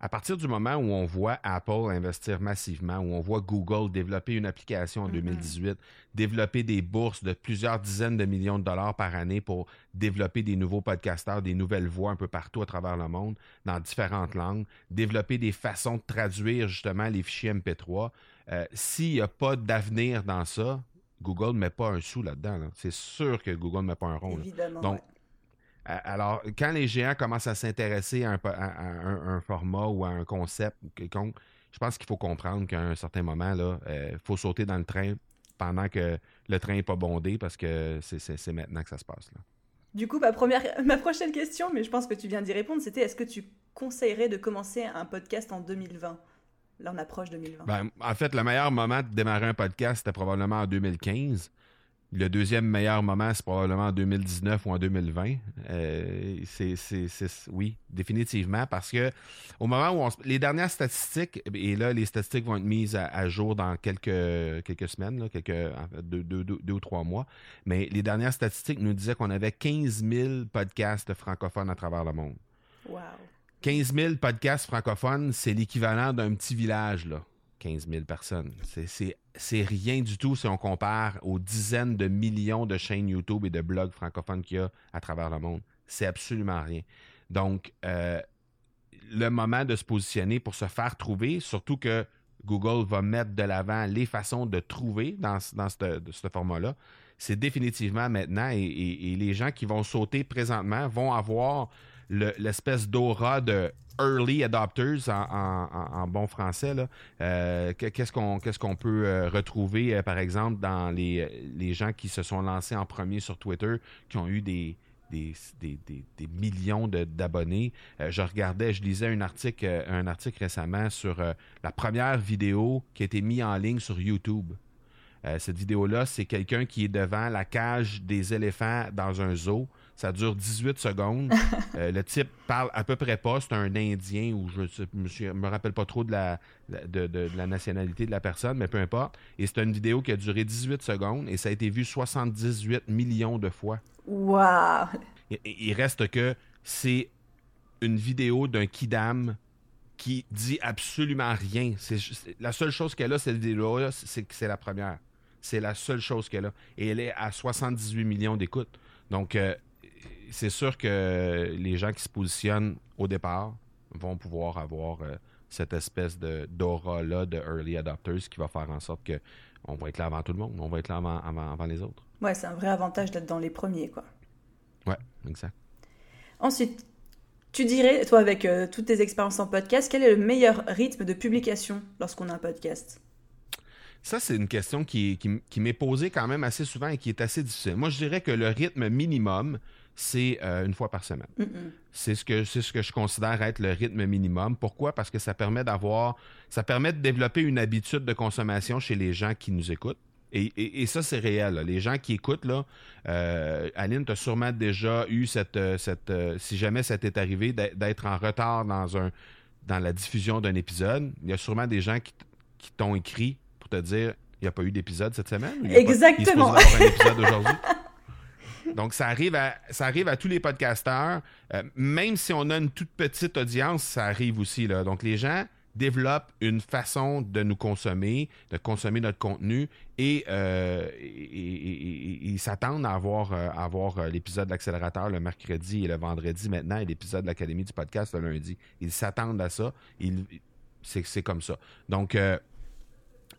à partir du moment où on voit Apple investir massivement, où on voit Google développer une application en 2018, mm-hmm. développer des bourses de plusieurs dizaines de millions de dollars par année pour développer des nouveaux podcasteurs, des nouvelles voix un peu partout à travers le monde, dans différentes langues, développer des façons de traduire justement les fichiers MP3. Euh, s'il n'y a pas d'avenir dans ça, Google ne met pas un sou là-dedans. C'est sûr que Google ne met pas un rond. Évidemment. Donc, alors, quand les géants commencent à s'intéresser à, un, format ou à un concept quelconque, je pense qu'il faut comprendre qu'à un certain moment, il euh, faut sauter dans le train pendant que le train n'est pas bondé parce que c'est maintenant que ça se passe. Là. Du coup, ma, première, ma prochaine question, mais je pense que tu viens d'y répondre, c'était est-ce que tu conseillerais de commencer un podcast en 2020 Là, on approche 2020. Ben, en fait, le meilleur moment de démarrer un podcast, c'était probablement en 2015. Le deuxième meilleur moment, c'est probablement en 2019 ou en 2020. Euh, c'est, oui, définitivement, parce que au moment où on, les dernières statistiques, et là, les statistiques vont être mises à, jour dans quelques, quelques semaines, quelques, deux, deux, ou trois mois, mais les dernières statistiques nous disaient qu'on avait 15 000 podcasts francophones à travers le monde. Wow. 15 000 podcasts francophones, c'est l'équivalent d'un petit village, là. 15 000 personnes. C'est rien du tout si on compare aux dizaines de millions de chaînes YouTube et de blogs francophones qu'il y a à travers le monde. C'est absolument rien. Donc, euh, le moment de se positionner pour se faire trouver, surtout que Google va mettre de l'avant les façons de trouver dans, dans ce format-là, c'est définitivement maintenant. Et, les gens qui vont sauter présentement vont avoir l'espèce d'aura de early adopters en, bon français. Euh, qu'est-ce qu'on peut euh, retrouver, euh, par exemple, dans les, gens qui se sont lancés en premier sur Twitter, qui ont eu des, des, millions d'abonnés? Euh, je regardais, je lisais un article, un article récemment sur la première vidéo qui a été mise en ligne sur YouTube. cette vidéo-là, c'est quelqu'un qui est devant la cage des éléphants dans un zoo ça dure 18 secondes. Euh, le type parle à peu près pas. C'est un Indien ou je ne me, rappelle pas trop de la, de, la nationalité de la personne, mais peu importe. Et c'est une vidéo qui a duré 18 secondes et ça a été vu 78 millions de fois. Wow! il reste que c'est une vidéo d'un kidam qui dit absolument rien. C'est, la seule chose qu'elle a, cette vidéo-là, c'est que c'est la première. C'est la seule chose qu'elle a. Et elle est à 78 millions d'écoutes. Donc, euh, c'est sûr que les gens qui se positionnent au départ vont pouvoir avoir euh, cette espèce de d'aura-là de early adopters qui va faire en sorte que on va être là avant tout le monde, on va être là avant, avant, les autres. Ouais, c'est un vrai avantage d'être dans les premiers, quoi. Ouais, exact. Ensuite, tu dirais, toi, avec euh, toutes tes expériences en podcast, quel est le meilleur rythme de publication lorsqu'on a un podcast? Ça, c'est une question qui, qui m'est posée quand même assez souvent et qui est assez difficile. Moi, je dirais que le rythme minimum, c'est euh, une fois par semaine. C'est ce que c'est ce que je considère être le rythme minimum. Pourquoi? Parce que ça permet d'avoir, ça permet de développer une habitude de consommation chez les gens qui nous écoutent. Et, ça, c'est réel. Les gens qui écoutent, là, euh, Aline, tu as sûrement déjà eu cette, euh, cette si jamais ça t'est arrivé, d'être en retard dans un dans la diffusion d'un épisode. Il y a sûrement des gens qui, t'ont écrit pour te dire il n'y a pas eu d'épisode cette semaine. Exactement. il un épisode aujourd'hui? Donc, ça arrive à, ça arrive à tous les podcasteurs. Euh, même si on a une toute petite audience, ça arrive aussi. Là. Donc, les gens développent une façon de nous consommer, de consommer notre contenu et, euh, ils s'attendent à avoir, euh, à avoir l'épisode de l'accélérateur le mercredi et le vendredi maintenant et l'épisode de l'Académie du podcast le lundi. Ils s'attendent à ça. c'est, comme ça. Donc, euh,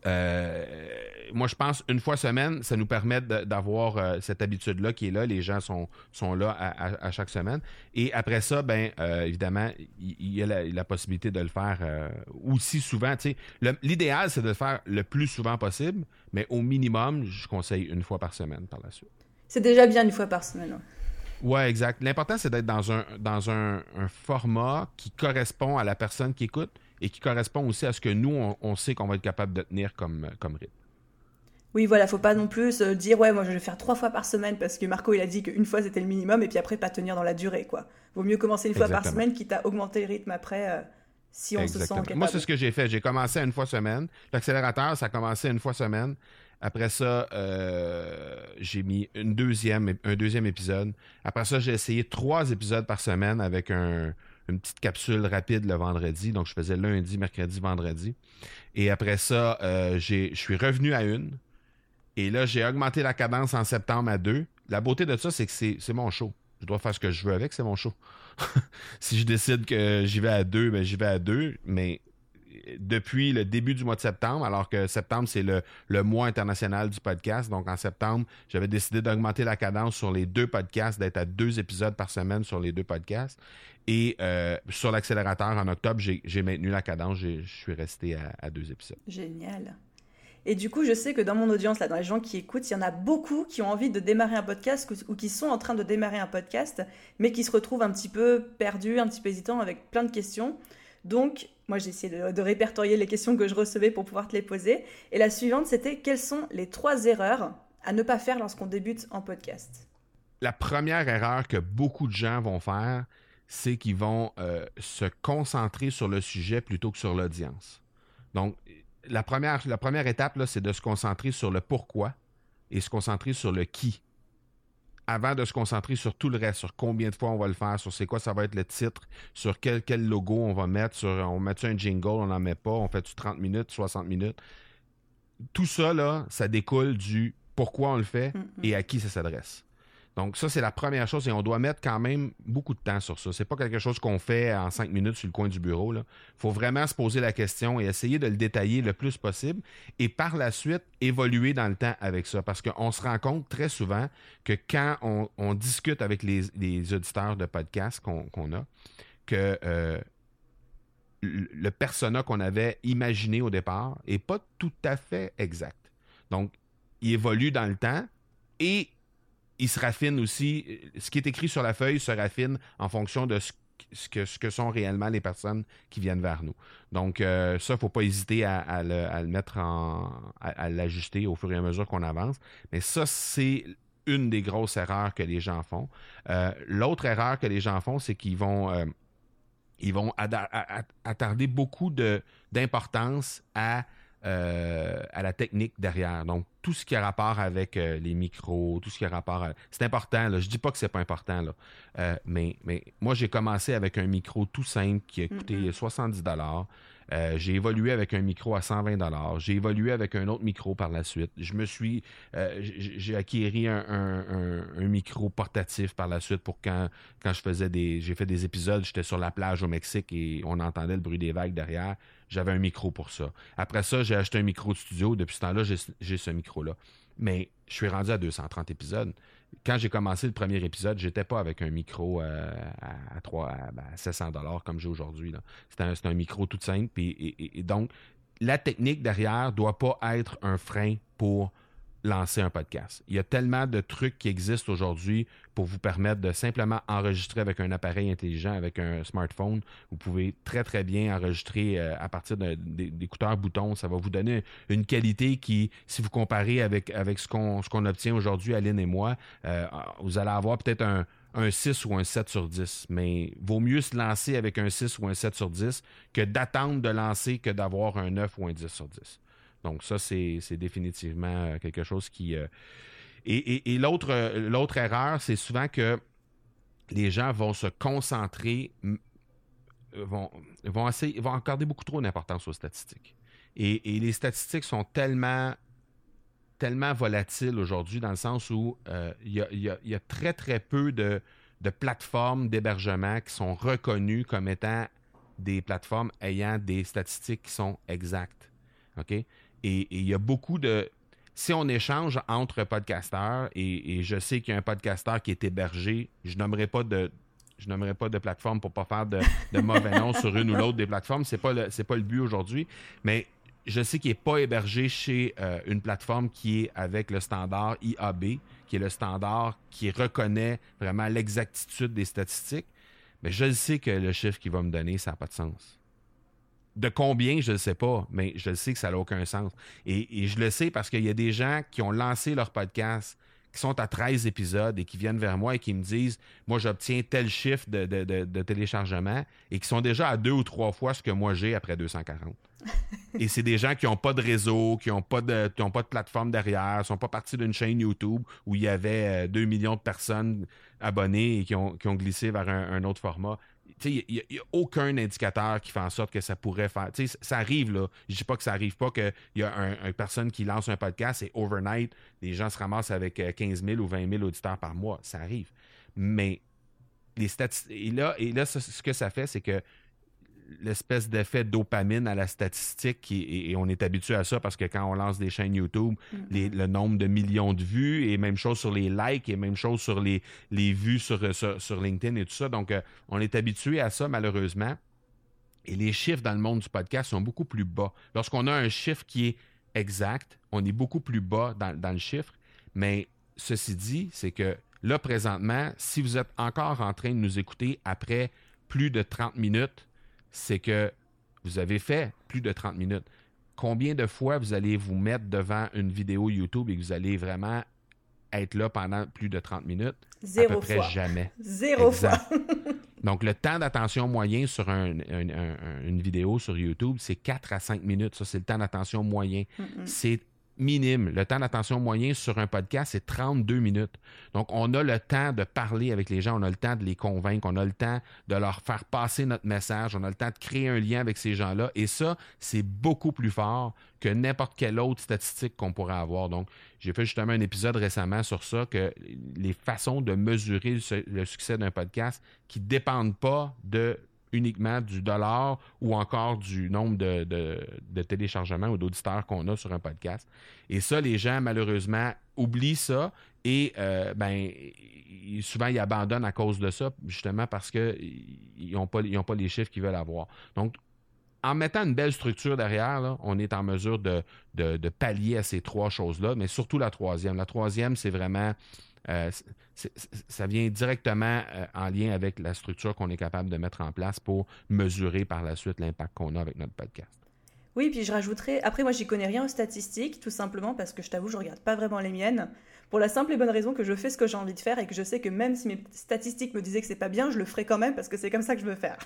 moi, je pense une fois semaine, ça nous permet d'avoir euh, cette habitude-là qui est là. Les gens sont, sont là à, chaque semaine. Et après ça, ben euh, évidemment, il y, a la, possibilité de le faire aussi souvent. L'idéal, c'est de le faire le plus souvent possible, mais au minimum, je conseille une fois par semaine par la suite. C'est déjà bien une fois par semaine. Ouais, exact. L'important, c'est d'être dans un, dans un, format qui correspond à la personne qui écoute et qui correspond aussi à ce que nous, on, sait qu'on va être capable de tenir comme, comme rythme. Oui, voilà, faut pas non plus se dire ouais, moi je vais faire trois fois par semaine parce que Marco il a dit qu'une fois c'était le minimum et puis après pas tenir dans la durée quoi. Vaut mieux commencer une fois par semaine quitte à augmenter le rythme après euh, si on se sent capable. Moi c'est ce que j'ai fait, j'ai commencé une fois semaine. L'accélérateur ça a commencé une fois semaine. Après ça, euh, j'ai mis une deuxième, un deuxième épisode. Après ça, j'ai essayé trois épisodes par semaine avec un, une petite capsule rapide le vendredi. Donc, je faisais lundi, mercredi, vendredi. Et après ça, euh, je suis revenu à une. Et là, j'ai augmenté la cadence en septembre à deux. La beauté de ça, c'est que c'est mon show. Je dois faire ce que je veux avec, c'est mon show. si je décide que j'y vais à deux, ben j'y vais à deux. Mais depuis le début du mois de septembre, alors que septembre, c'est le, mois international du podcast. Donc, en septembre, j'avais décidé d'augmenter la cadence sur les deux podcasts, d'être à deux épisodes par semaine sur les deux podcasts. Et euh, sur l'accélérateur, en octobre, j'ai maintenu la cadence. Je suis resté à, deux épisodes. Génial. Et du coup, je sais que dans mon audience, là, dans les gens qui écoutent, il y en a beaucoup qui ont envie de démarrer un podcast ou qui sont en train de démarrer un podcast, mais qui se retrouvent un petit peu perdus, un petit peu hésitants avec plein de questions. Donc, moi, j'ai essayé de, répertorier les questions que je recevais pour pouvoir te les poser. Et la suivante, c'était quelles sont les trois erreurs à ne pas faire lorsqu'on débute en podcast? La première erreur que beaucoup de gens vont faire, c'est qu'ils vont euh, se concentrer sur le sujet plutôt que sur l'audience. Donc, la première, la première étape, c'est de se concentrer sur le pourquoi et se concentrer sur le qui avant de se concentrer sur tout le reste, sur combien de fois on va le faire, sur c'est quoi ça va être le titre, sur quel, quel logo on va mettre, sur on met un jingle, on n'en met pas, on fait 30 minutes, 60 minutes. Tout ça, là, ça découle du pourquoi on le fait et à qui ça s'adresse. Donc, ça, c'est la première chose et on doit mettre quand même beaucoup de temps sur ça. C'est pas quelque chose qu'on fait en cinq minutes sur le coin du bureau. Il faut vraiment se poser la question et essayer de le détailler le plus possible et par la suite évoluer dans le temps avec ça. Parce qu'on se rend compte très souvent que quand on, discute avec les, auditeurs de podcasts qu'on a, que euh, le persona qu'on avait imaginé au départ n'est pas tout à fait exact. Donc, il évolue dans le temps et il se raffine aussi. Ce qui est écrit sur la feuille se raffine en fonction de ce que, sont réellement les personnes qui viennent vers nous. Donc, euh, ça, il ne faut pas hésiter à, le, mettre en. à, l'ajuster au fur et à mesure qu'on avance. Mais ça, c'est une des grosses erreurs que les gens font. Euh, l'autre erreur que les gens font, c'est qu'ils vont. Euh, ils vont attarder beaucoup d'importance à euh, à la technique derrière. Donc, tout ce qui a rapport avec euh, les micros, tout ce qui a rapport... C'est important, là. je dis pas que c'est pas important, là. Euh, mais, mais moi, j'ai commencé avec un micro tout simple qui a coûté 70 dollars. Euh, j'ai évolué avec un micro à 120 dollars. J'ai évolué avec un autre micro par la suite. Je me suis, j'ai acquéri un, micro portatif par la suite pour quand, quand je faisais des, j'ai fait des épisodes, j'étais sur la plage au Mexique et on entendait le bruit des vagues derrière. J'avais un micro pour ça. Après ça, j'ai acheté un micro de studio. Depuis ce temps-là, j'ai ce micro-là. Mais je suis rendu à 230 épisodes quand j'ai commencé le premier épisode, j'étais pas avec un micro euh, à, 3, 700 ben, dollars comme j'ai aujourd'hui. C'était un, micro tout simple. et, donc, la technique derrière doit pas être un frein pour lancer un podcast. Il y a tellement de trucs qui existent aujourd'hui pour vous permettre de simplement enregistrer avec un appareil intelligent, avec un smartphone. Vous pouvez très, très bien enregistrer euh, à partir d'écouteurs boutons. Ça va vous donner une qualité qui, si vous comparez avec, ce qu'on qu'on obtient aujourd'hui, Aline et moi, euh, vous allez avoir peut-être un, un 6 ou un 7 sur 10. Mais vaut mieux se lancer avec un 6 ou un 7 sur 10 que d'attendre de lancer que d'avoir un 9 ou un 10 sur 10. Donc ça, c'est définitivement euh, quelque chose qui... Euh, et, l'autre l'autre erreur, c'est souvent que les gens vont se concentrer, vont, vont, vont accorder beaucoup trop d'importance aux statistiques. Et, les statistiques sont tellement tellement volatiles aujourd'hui dans le sens où euh, il y, a, très, très peu de, de plateformes d'hébergement qui sont reconnues comme étant des plateformes ayant des statistiques qui sont exactes. OK? Et il y a beaucoup de. Si on échange entre podcasteurs, et, je sais qu'il y a un podcasteur qui est hébergé, je nommerai pas de. Je nommerai pas de plateforme pour pas faire de, mauvais noms sur une ou l'autre des plateformes. C'est pas pas le but aujourd'hui. Mais je sais qu'il n'est pas hébergé chez euh, une plateforme qui est avec le standard IAB, qui est le standard qui reconnaît vraiment l'exactitude des statistiques. Mais je sais que le chiffre qu'il va me donner, ça n'a pas de sens. De combien, je ne sais pas, mais je sais que ça n'a aucun sens. Et, je le sais parce qu'il y a des gens qui ont lancé leur podcast, qui sont à 13 épisodes et qui viennent vers moi et qui me disent Moi, j'obtiens tel chiffre de, téléchargement et qui sont déjà à deux ou trois fois ce que moi j'ai après 240. et c'est des gens qui n'ont pas de réseau, qui n'ont pas de, pas de plateforme derrière, ne sont pas partis d'une chaîne YouTube où il y avait 2 euh, millions de personnes abonnées et qui ont, glissé vers un autre format il n'y a, aucun indicateur qui fait en sorte que ça pourrait faire. Ça arrive, là. Je dis pas que ça arrive pas qu'il y a une personne qui lance un podcast et overnight, les gens se ramassent avec 15 euh, 000 ou 20 000 auditeurs par mois. Ça arrive. Mais les statistiques. Et là, et là ce que ça fait, c'est que l'espèce d'effet dopamine à la statistique et, on est habitué à ça parce que quand on lance des chaînes YouTube, mm-hmm. le nombre de millions de vues et même chose sur les likes et même chose sur les, les vues sur, sur, LinkedIn et tout ça. Donc, euh, on est habitué à ça malheureusement. Et les chiffres dans le monde du podcast sont beaucoup plus bas. Lorsqu'on a un chiffre qui est exact, on est beaucoup plus bas dans, dans le chiffre. Mais ceci dit, c'est que là, présentement, si vous êtes encore en train de nous écouter après plus de 30 minutes, c'est que vous avez fait plus de 30 minutes. Combien de fois vous allez vous mettre devant une vidéo YouTube et que vous allez vraiment être là pendant plus de 30 minutes? Zéro à peu près jamais. Zéro fois. Donc, le temps d'attention moyen sur une vidéo sur YouTube, c'est 4 à 5 minutes. Ça, c'est le temps d'attention moyen. C'est minime. Le temps d'attention moyen sur un podcast, c'est 32 minutes. Donc, on a le temps de parler avec les gens, on a le temps de les convaincre, on a le temps de leur faire passer notre message, on a le temps de créer un lien avec ces gens-là. Et ça, c'est beaucoup plus fort que n'importe quelle autre statistique qu'on pourrait avoir. Donc, j'ai fait justement un épisode récemment sur ça, que les façons de mesurer le succès d'un podcast qui ne dépendent pas de uniquement du dollar ou encore du nombre de, téléchargements ou d'auditeurs qu'on a sur un podcast. Et ça, les gens, malheureusement, oublient ça et euh, ben, souvent, ils abandonnent à cause de ça, justement parce qu'ils n'ont pas, pas les chiffres qu'ils veulent avoir. Donc, en mettant une belle structure derrière, on est en mesure de, de, pallier à ces trois choses-là, mais surtout la troisième. La troisième, c'est vraiment, euh, ça vient directement euh, en lien avec la structure qu'on est capable de mettre en place pour mesurer par la suite l'impact qu'on a avec notre podcast. Oui, puis je rajouterais, après moi j'y connais rien aux statistiques, tout simplement parce que je t'avoue, je regarde pas vraiment les miennes, pour la simple et bonne raison que je fais ce que j'ai envie de faire et que je sais que même si mes statistiques me disaient que c'est pas bien, je le ferai quand même parce que c'est comme ça que je veux faire.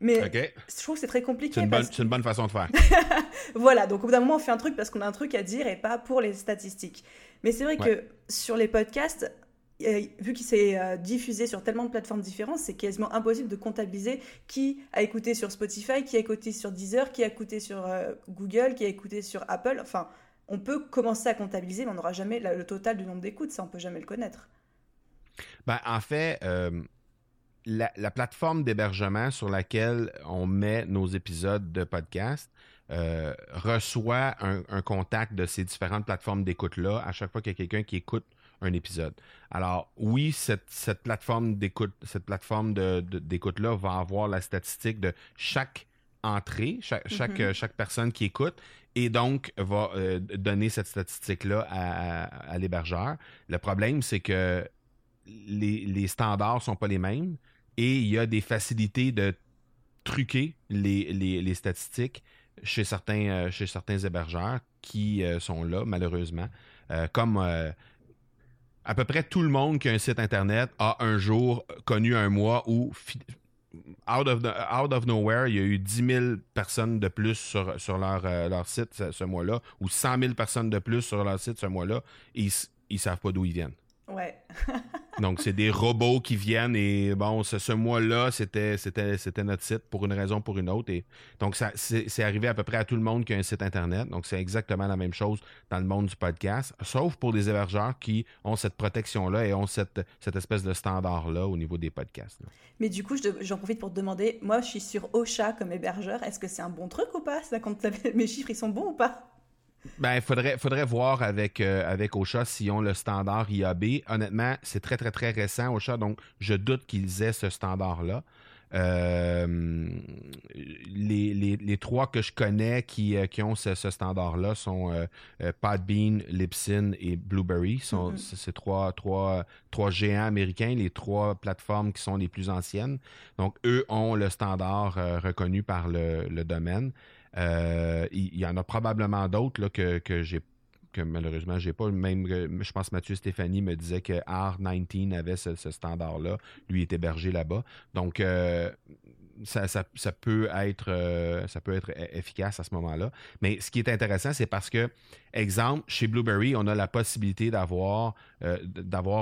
Mais je trouve que c'est très compliqué. C'est une, une, bonne façon de faire. voilà, donc au bout d'un moment, on fait un truc parce qu'on a un truc à dire et pas pour les statistiques. Mais c'est vrai que sur les podcasts, vu qu'il s'est euh, diffusé sur tellement de plateformes différentes, c'est quasiment impossible de comptabiliser qui a écouté sur Spotify, qui a écouté sur Deezer, qui a écouté sur euh, Google, qui a écouté sur Apple. Enfin, on peut commencer à comptabiliser, mais on n'aura jamais le total du nombre d'écoutes, ça on peut jamais le connaître. Ben, en fait, euh, la, plateforme d'hébergement sur laquelle on met nos épisodes de podcast euh, reçoit un, contact de ces différentes plateformes d'écoute-là à chaque fois qu'il y a quelqu'un qui écoute un épisode. Alors, oui, cette, plateforme d'écoute, cette plateforme d'écoute-là va avoir la statistique de chaque entrée, chaque, mm-hmm. chaque, personne qui écoute, et donc va euh, donner cette statistique-là à, l'hébergeur. Le problème, c'est que les, les standards sont pas les mêmes et il y a des facilités de truquer les, statistiques chez certains, euh, chez certains hébergeurs qui euh, sont là, malheureusement. Euh, comme à peu près tout le monde qui a un site Internet a un jour connu un mois où, out of, out of nowhere, il y a eu 10 000 personnes de plus sur, sur leur, leur site ce, mois-là, ou 100 000 personnes de plus sur leur site ce mois-là, et ils ne savent pas d'où ils viennent. Ouais. Donc, c'est des robots qui viennent et bon, ce, mois-là, c'était, c'était, c'était notre site pour une raison ou pour une autre. Et donc, ça, c'est, arrivé à peu près à tout le monde qui a un site Internet. Donc, c'est exactement la même chose dans le monde du podcast, sauf pour des hébergeurs qui ont cette protection-là et ont cette, cette espèce de standard-là au niveau des podcasts. Mais du coup, j'en profite pour te demander, moi, je suis sur Ocha comme hébergeur. Est-ce que c'est un bon truc ou pas? Ça compte, mes chiffres, ils sont bons ou pas? Ben, il faudrait, faudrait voir avec, euh, avec Ocha s'ils ont le standard IAB. Honnêtement, c'est très, très, très récent, Ocha, donc je doute qu'ils aient ce standard-là. Euh, les, trois que je connais qui, euh, qui ont ce, standard-là sont Podbean, Libsyn et Blueberry. Sont, mm-hmm. C'est trois, trois, trois géants américains, les trois plateformes qui sont les plus anciennes. Donc, eux ont le standard reconnu par le, le domaine. Euh, il y, en a probablement d'autres que, que j'ai que malheureusement j'ai pas. Même je pense Mathieu Stéphanie me disait que R19 avait ce, standard là lui est hébergé là-bas. Donc euh, ça, peut être, euh, e-, efficace à ce moment-là. Mais ce qui est intéressant, c'est parce que, exemple, chez Blueberry, on a la possibilité d'avoir, euh,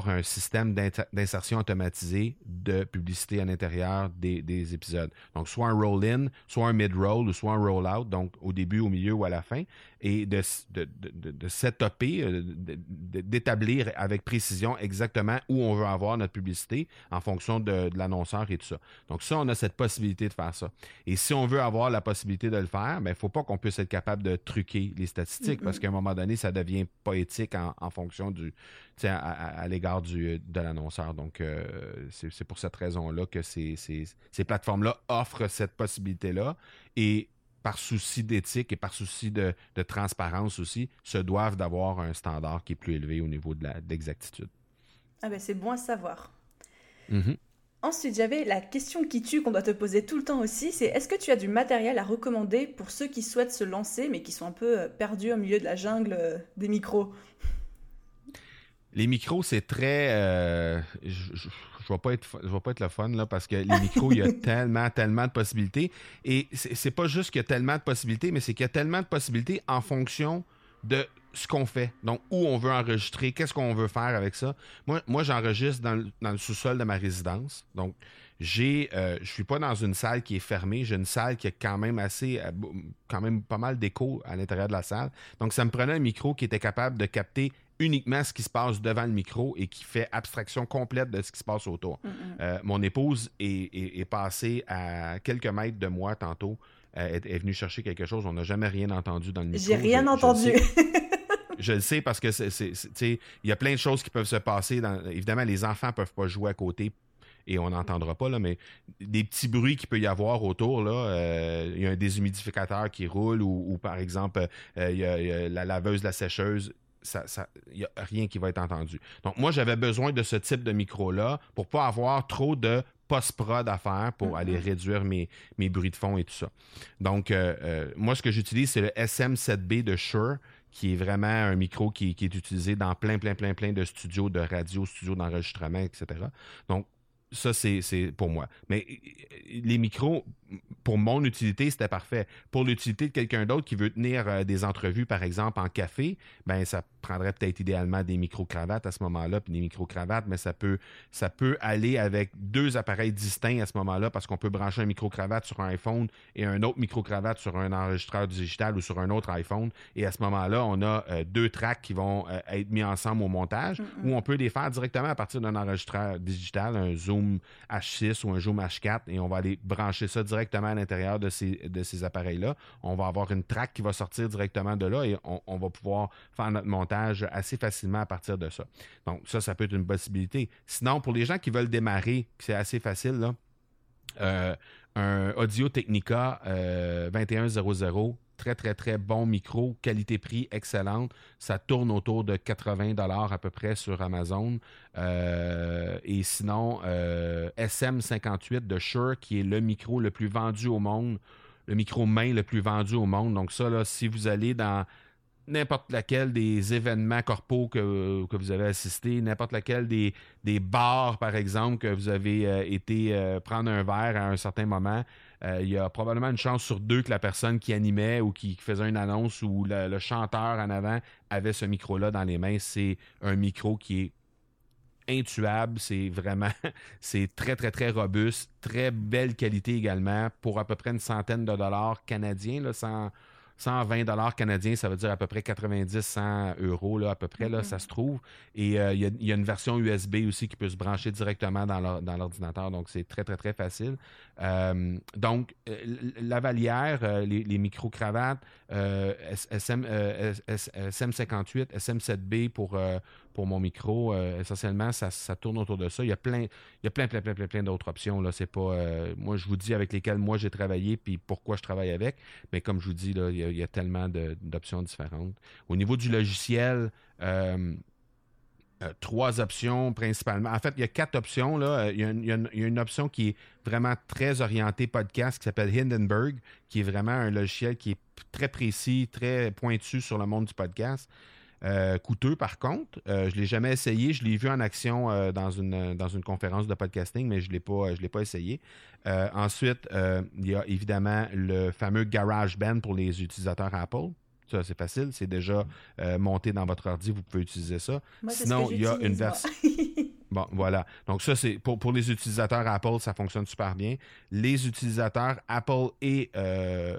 un système d'insertion automatisé de publicité à l'intérieur des, des, épisodes. Donc, soit un roll-in, soit un mid-roll ou soit un roll-out, donc au début, au milieu ou à la fin, et de, de, de, de setuper, euh, d'établir avec précision exactement où on veut avoir notre publicité en fonction de, de l'annonceur et tout ça. Donc, ça, on a cette possibilité de faire ça. Et si on veut avoir la possibilité de le faire, il ben, ne faut pas qu'on puisse être capable de truquer les statistiques parce qu'à un moment donné, ça devient poétique en, en fonction du, à, à, l'égard de l'annonceur. Donc, euh, c'est pour cette raison-là que ces, ces, plateformes-là offrent cette possibilité-là et par souci d'éthique et par souci de, de, transparence aussi, se doivent d'avoir un standard qui est plus élevé au niveau de l'exactitude. ah ben c'est bon à savoir. Mm-hmm. Ensuite, j'avais la question qui tue qu'on doit te poser tout le temps aussi, c'est est-ce que tu as du matériel à recommander pour ceux qui souhaitent se lancer mais qui sont un peu euh, perdus au milieu de la jungle euh, des micros? Les micros, c'est très... Euh, je, ne vais pas être, je vais pas être le fun là parce que les micros, il y a tellement, tellement de possibilités. Et c'est pas juste qu'il y a tellement de possibilités, mais c'est qu'il y a tellement de possibilités en fonction de ce qu'on fait. Donc, où on veut enregistrer, qu'est-ce qu'on veut faire avec ça. Moi, moi j'enregistre dans, le sous-sol de ma résidence. Donc, j'ai, euh, je suis pas dans une salle qui est fermée. J'ai une salle qui a quand même assez, euh, quand même pas mal d'écho à l'intérieur de la salle. Donc, ça me prenait un micro qui était capable de capter uniquement ce qui se passe devant le micro et qui fait abstraction complète de ce qui se passe autour. Euh, mon épouse est, passée à quelques mètres de moi tantôt. Est, est, venue chercher quelque chose. On n'a jamais rien entendu dans le micro. J'ai rien entendu. je le sais parce que c'est, il y a plein de choses qui peuvent se passer. Dans, évidemment, les enfants peuvent pas jouer à côté et on n'entendra pas, là, mais des petits bruits qu'il peut y avoir autour, là, il y a un déshumidificateur qui roule ou, par exemple, il y, a, la laveuse, la sécheuse, il n'y a rien qui va être entendu. Donc, moi, j'avais besoin de ce type de micro-là pour pas avoir trop de post-prod à faire pour mm-hmm. aller réduire mes, mes bruits de fond et tout ça. Donc, euh, euh, moi, ce que j'utilise, c'est le SM7B de Shure, qui est vraiment un micro qui, qui, est utilisé dans plein, plein, plein, plein de studios de radio, studios d'enregistrement, etc. Donc, ça, c'est pour moi. Mais les micros, pour mon utilité, c'était parfait. Pour l'utilité de quelqu'un d'autre qui veut tenir euh, des entrevues, par exemple, en café, ben ça prendrait peut-être idéalement des micro-cravates à ce moment-là, puis des micro-cravates, mais ça peut, ça peut aller avec deux appareils distincts à ce moment-là, parce qu'on peut brancher un micro-cravate sur un iPhone et un autre micro-cravate sur un enregistreur digital ou sur un autre iPhone. Et à ce moment-là, on a euh, deux tracks qui vont euh, être mis ensemble au montage, ou on peut les faire directement à partir d'un enregistreur digital, un Zoom H6 ou un Zoom H4, et on va aller brancher ça directement à l'intérieur de ces, appareils-là. On va avoir une track qui va sortir directement de là et on va pouvoir faire notre montage assez facilement à partir de ça. Donc, ça, ça peut être une possibilité. Sinon, pour les gens qui veulent démarrer, c'est assez facile, là, euh, un Audio Technica 2100, euh, très, très, très bon micro, qualité-prix excellente. Ça tourne autour de 80 dollars à peu près sur Amazon. Euh, et sinon, SM58 de Shure, qui est le micro le plus vendu au monde, le micro main le plus vendu au monde. Donc ça, là, si vous allez dans n'importe laquelle des événements corpaux que, vous avez assisté, n'importe laquelle des, des bars, par exemple, que vous avez euh, été euh, prendre un verre à un certain moment. Euh, il y a probablement une chance sur deux que la personne qui animait ou qui, faisait une annonce ou le, chanteur en avant avait ce micro-là dans les mains. C'est un micro qui est intuable, c'est vraiment, c'est très, très, très robuste, très belle qualité également, pour à peu près une centaine de dollars canadiens, là, sans, 120 dollars canadiens, ça veut dire à peu près 90-100 euros, là, à peu près, là, ça se trouve. Et euh, il y, a une version USB aussi qui peut se brancher directement dans l'ordinateur, donc c'est très, très, très facile. Euh, donc, euh, la valière, les, micro-cravates, SM, SM58, SM7B pour pour mon micro. Euh, essentiellement, ça, tourne autour de ça. Il y a plein, il y a plein, plein, plein, plein, d'autres options. Là. C'est pas, euh, moi, je vous dis avec lesquelles moi j'ai travaillé puis pourquoi je travaille avec. Mais comme je vous dis, il, y a, tellement d'options différentes. Au niveau du logiciel, euh, trois options principalement. En fait, il y a quatre options. Là. Il, y a une, option qui est vraiment très orientée podcast qui s'appelle Hindenburg, qui est vraiment un logiciel qui est très précis, très pointu sur le monde du podcast. Euh, coûteux par contre. Euh, je ne l'ai jamais essayé. Je l'ai vu en action euh, dans, une, dans une conférence de podcasting, mais je ne l'ai pas, l'ai pas essayé. ensuite, il y a évidemment le fameux GarageBand pour les utilisateurs Apple. Ça, c'est facile. C'est déjà monté dans votre ordi. Vous pouvez utiliser ça. Sinon, il y a une version. Bon, voilà. Donc, ça, c'est pour, pour les utilisateurs Apple, ça fonctionne super bien. Les utilisateurs Apple et euh,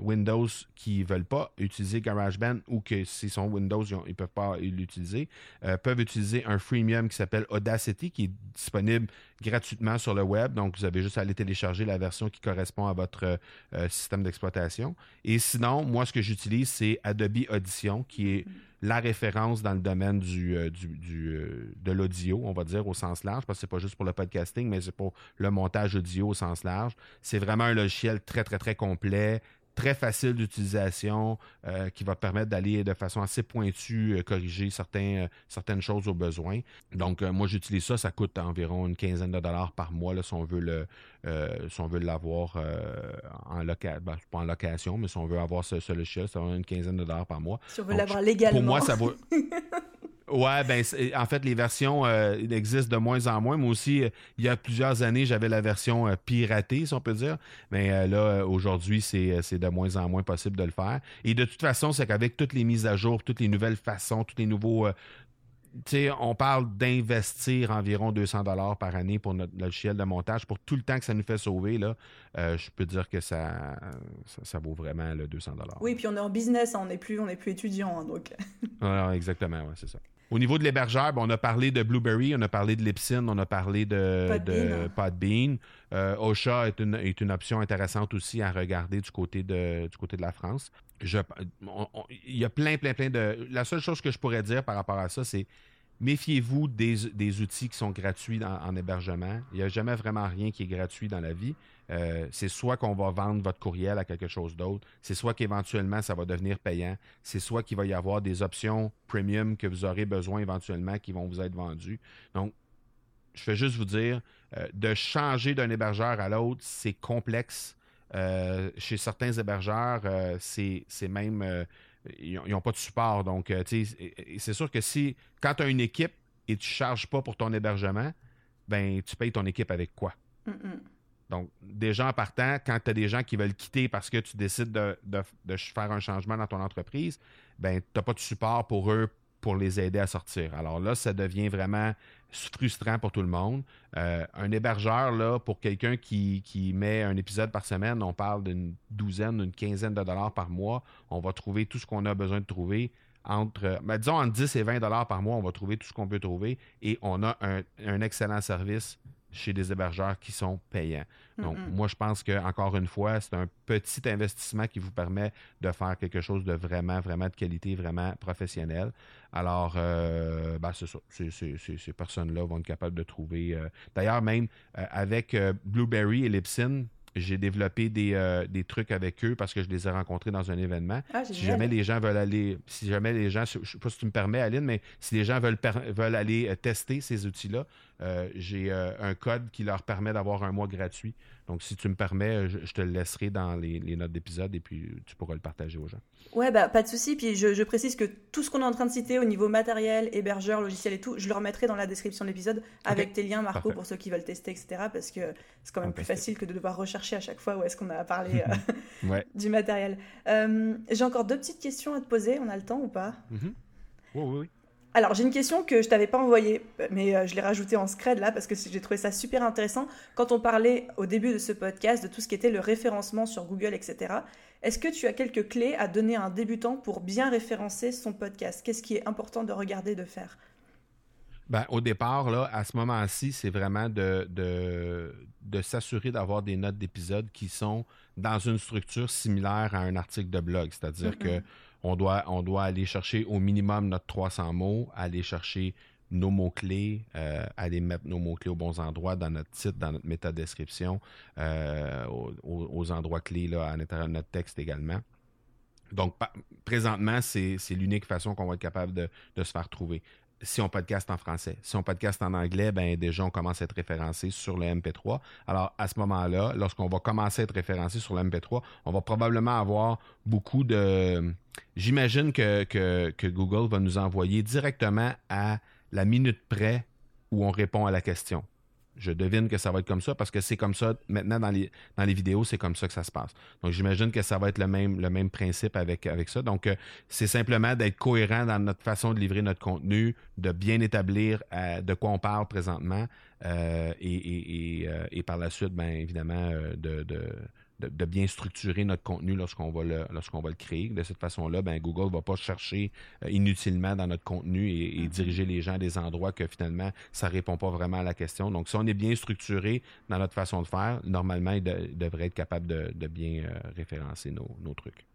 Windows qui ne veulent pas utiliser GarageBand ou que s'ils sont Windows, ils ne peuvent pas l'utiliser, euh, peuvent utiliser un freemium qui s'appelle Audacity qui est disponible gratuitement sur le web. Donc, vous avez juste à aller télécharger la version qui correspond à votre euh, système d'exploitation. Et sinon, moi, ce que j'utilise, c'est Adobe Audition qui est la référence dans le domaine du, euh, euh, de l'audio, on va dire, au sens large, parce que c'est pas juste pour le podcasting, mais c'est pour le montage audio au sens large. C'est vraiment un logiciel très, très, très complet, très facile d'utilisation euh, qui va permettre d'aller de façon assez pointue corriger certains, certaines choses au besoin. Donc, moi, j'utilise ça. Ça coûte environ une quinzaine de dollars par mois là, si on veut le si on veut l'avoir en, ben, pas en location, mais si on veut avoir ce, ce logiciel, ça va une quinzaine de dollars par mois. Si on veut l'avoir légalement. Pour moi, ça vaut. Ouais, ben en fait, les versions euh, existent de moins en moins. Moi aussi, euh, il y a plusieurs années, j'avais la version euh, piratée, si on peut dire. Mais là, aujourd'hui, c'est de moins en moins possible de le faire. Et de toute façon, c'est qu'avec toutes les mises à jour, toutes les nouvelles façons, tous les nouveaux on parle d'investir environ 200 dollars par année pour notre logiciel de montage. Pour tout le temps que ça nous fait sauver, là, euh, je peux dire que ça, ça, vaut vraiment le 200 dollars. Oui, puis on est en business, hein, on n'est plus, on plus étudiant. Hein, donc. exactement, ouais, c'est ça. Au niveau de l'hébergeur, ben, on a parlé de Blueberry, on a parlé de Lipsin, on a parlé de Podbean. De euh, Ocha est une, est une option intéressante aussi à regarder du côté de, du côté de la France. Il y a plein, plein, plein de. La seule chose que je pourrais dire par rapport à ça, c'est méfiez-vous des, outils qui sont gratuits en hébergement. Il n'y a jamais vraiment rien qui est gratuit dans la vie. Euh, c'est soit qu'on va vendre votre courriel à quelque chose d'autre, c'est soit qu'éventuellement ça va devenir payant, c'est soit qu'il va y avoir des options premium que vous aurez besoin éventuellement qui vont vous être vendues. Donc, je vais juste vous dire, euh, de changer d'un hébergeur à l'autre, c'est complexe. Euh, chez certains hébergeurs, c'est même ils n'ont pas de support. Donc, c'est sûr que si, quand tu as une équipe et tu ne charges pas pour ton hébergement, ben, tu payes ton équipe avec quoi? Donc, déjà en partant, quand tu as des gens qui veulent quitter parce que tu décides de, faire un changement dans ton entreprise, ben, tu n'as pas de support pour eux pour les aider à sortir. Alors là, ça devient vraiment frustrant pour tout le monde. Euh, un hébergeur, là, pour quelqu'un qui, met un épisode par semaine, on parle d'une douzaine, d'une quinzaine de dollars par mois. On va trouver tout ce qu'on a besoin de trouver. Entre, ben, disons, entre 10 et 20 dollars par mois, on va trouver tout ce qu'on peut trouver et on a un excellent service chez des hébergeurs qui sont payants. Donc, moi, je pense que encore une fois, c'est un petit investissement qui vous permet de faire quelque chose de vraiment, vraiment de qualité, vraiment professionnel. Alors, euh, ben, c'est ça. ces personnes-là vont être capables de trouver. Euh, d'ailleurs, même euh, avec Blueberry et Lipsin, j'ai développé des, des, trucs avec eux parce que je les ai rencontrés dans un événement. Ah, si jamais les gens veulent aller, si jamais les gens, je ne sais pas si tu me permets, Aline, mais si les gens veulent, veulent aller tester ces outils-là, euh, j'ai euh, un code qui leur permet d'avoir un mois gratuit. Donc, si tu me permets, je, te le laisserai dans les, notes d'épisode et puis tu pourras le partager aux gens. Ouais, bah, pas de souci. Puis je, précise que tout ce qu'on est en train de citer au niveau matériel, hébergeur, logiciel et tout, je le remettrai dans la description de l'épisode avec tes liens, Marco, pour ceux qui veulent tester, etc. Parce que c'est quand même plus facile que de devoir rechercher à chaque fois où est-ce qu'on a parlé euh, du matériel. j'ai encore deux petites questions à te poser. On a le temps ou pas? Mm-hmm. Oui, oui, oui. Alors, j'ai une question que je t'avais pas envoyée, mais euh, je l'ai rajoutée en scred là parce que j'ai trouvé ça super intéressant. Quand on parlait au début de ce podcast de tout ce qui était le référencement sur Google, etc., est-ce que tu as quelques clés à donner à un débutant pour bien référencer son podcast? Qu'est-ce qui est important de regarder, de faire? Ben, au départ, là, à ce moment-ci, c'est vraiment de, de, s'assurer d'avoir des notes d'épisode qui sont dans une structure similaire à un article de blog. C'est-à-dire que on doit, aller chercher au minimum notre 300 mots, aller chercher nos mots-clés, euh, aller mettre nos mots-clés aux bons endroits dans notre titre, dans notre métadescription, euh, aux, endroits clés à l'intérieur de notre texte également. Donc, présentement, c'est l'unique façon qu'on va être capable de, de, se faire trouver si on podcast en français. Si on podcast en anglais, ben déjà, on commence à être référencé sur le MP3. Alors, à ce moment-là, lorsqu'on va commencer à être référencé sur le MP3, on va probablement avoir beaucoup de... J'imagine que, que, Google va nous envoyer directement à la minute près où on répond à la question. Je devine que ça va être comme ça parce que c'est comme ça maintenant dans les, dans les vidéos, c'est comme ça que ça se passe. Donc j'imagine que ça va être le même, le même principe avec, avec ça. Donc euh, c'est simplement d'être cohérent dans notre façon de livrer notre contenu, de bien établir euh, de quoi on parle présentement euh, et, et, par la suite, bien évidemment, de, de, bien structurer notre contenu lorsqu'on va le, lorsqu'on va le créer. De cette façon-là, ben, Google ne va pas chercher euh, inutilement dans notre contenu et, mm-hmm. diriger les gens à des endroits que finalement, ça ne répond pas vraiment à la question. Donc, si on est bien structuré dans notre façon de faire, normalement, il, devrait être capable de, bien euh, référencer nos, trucs.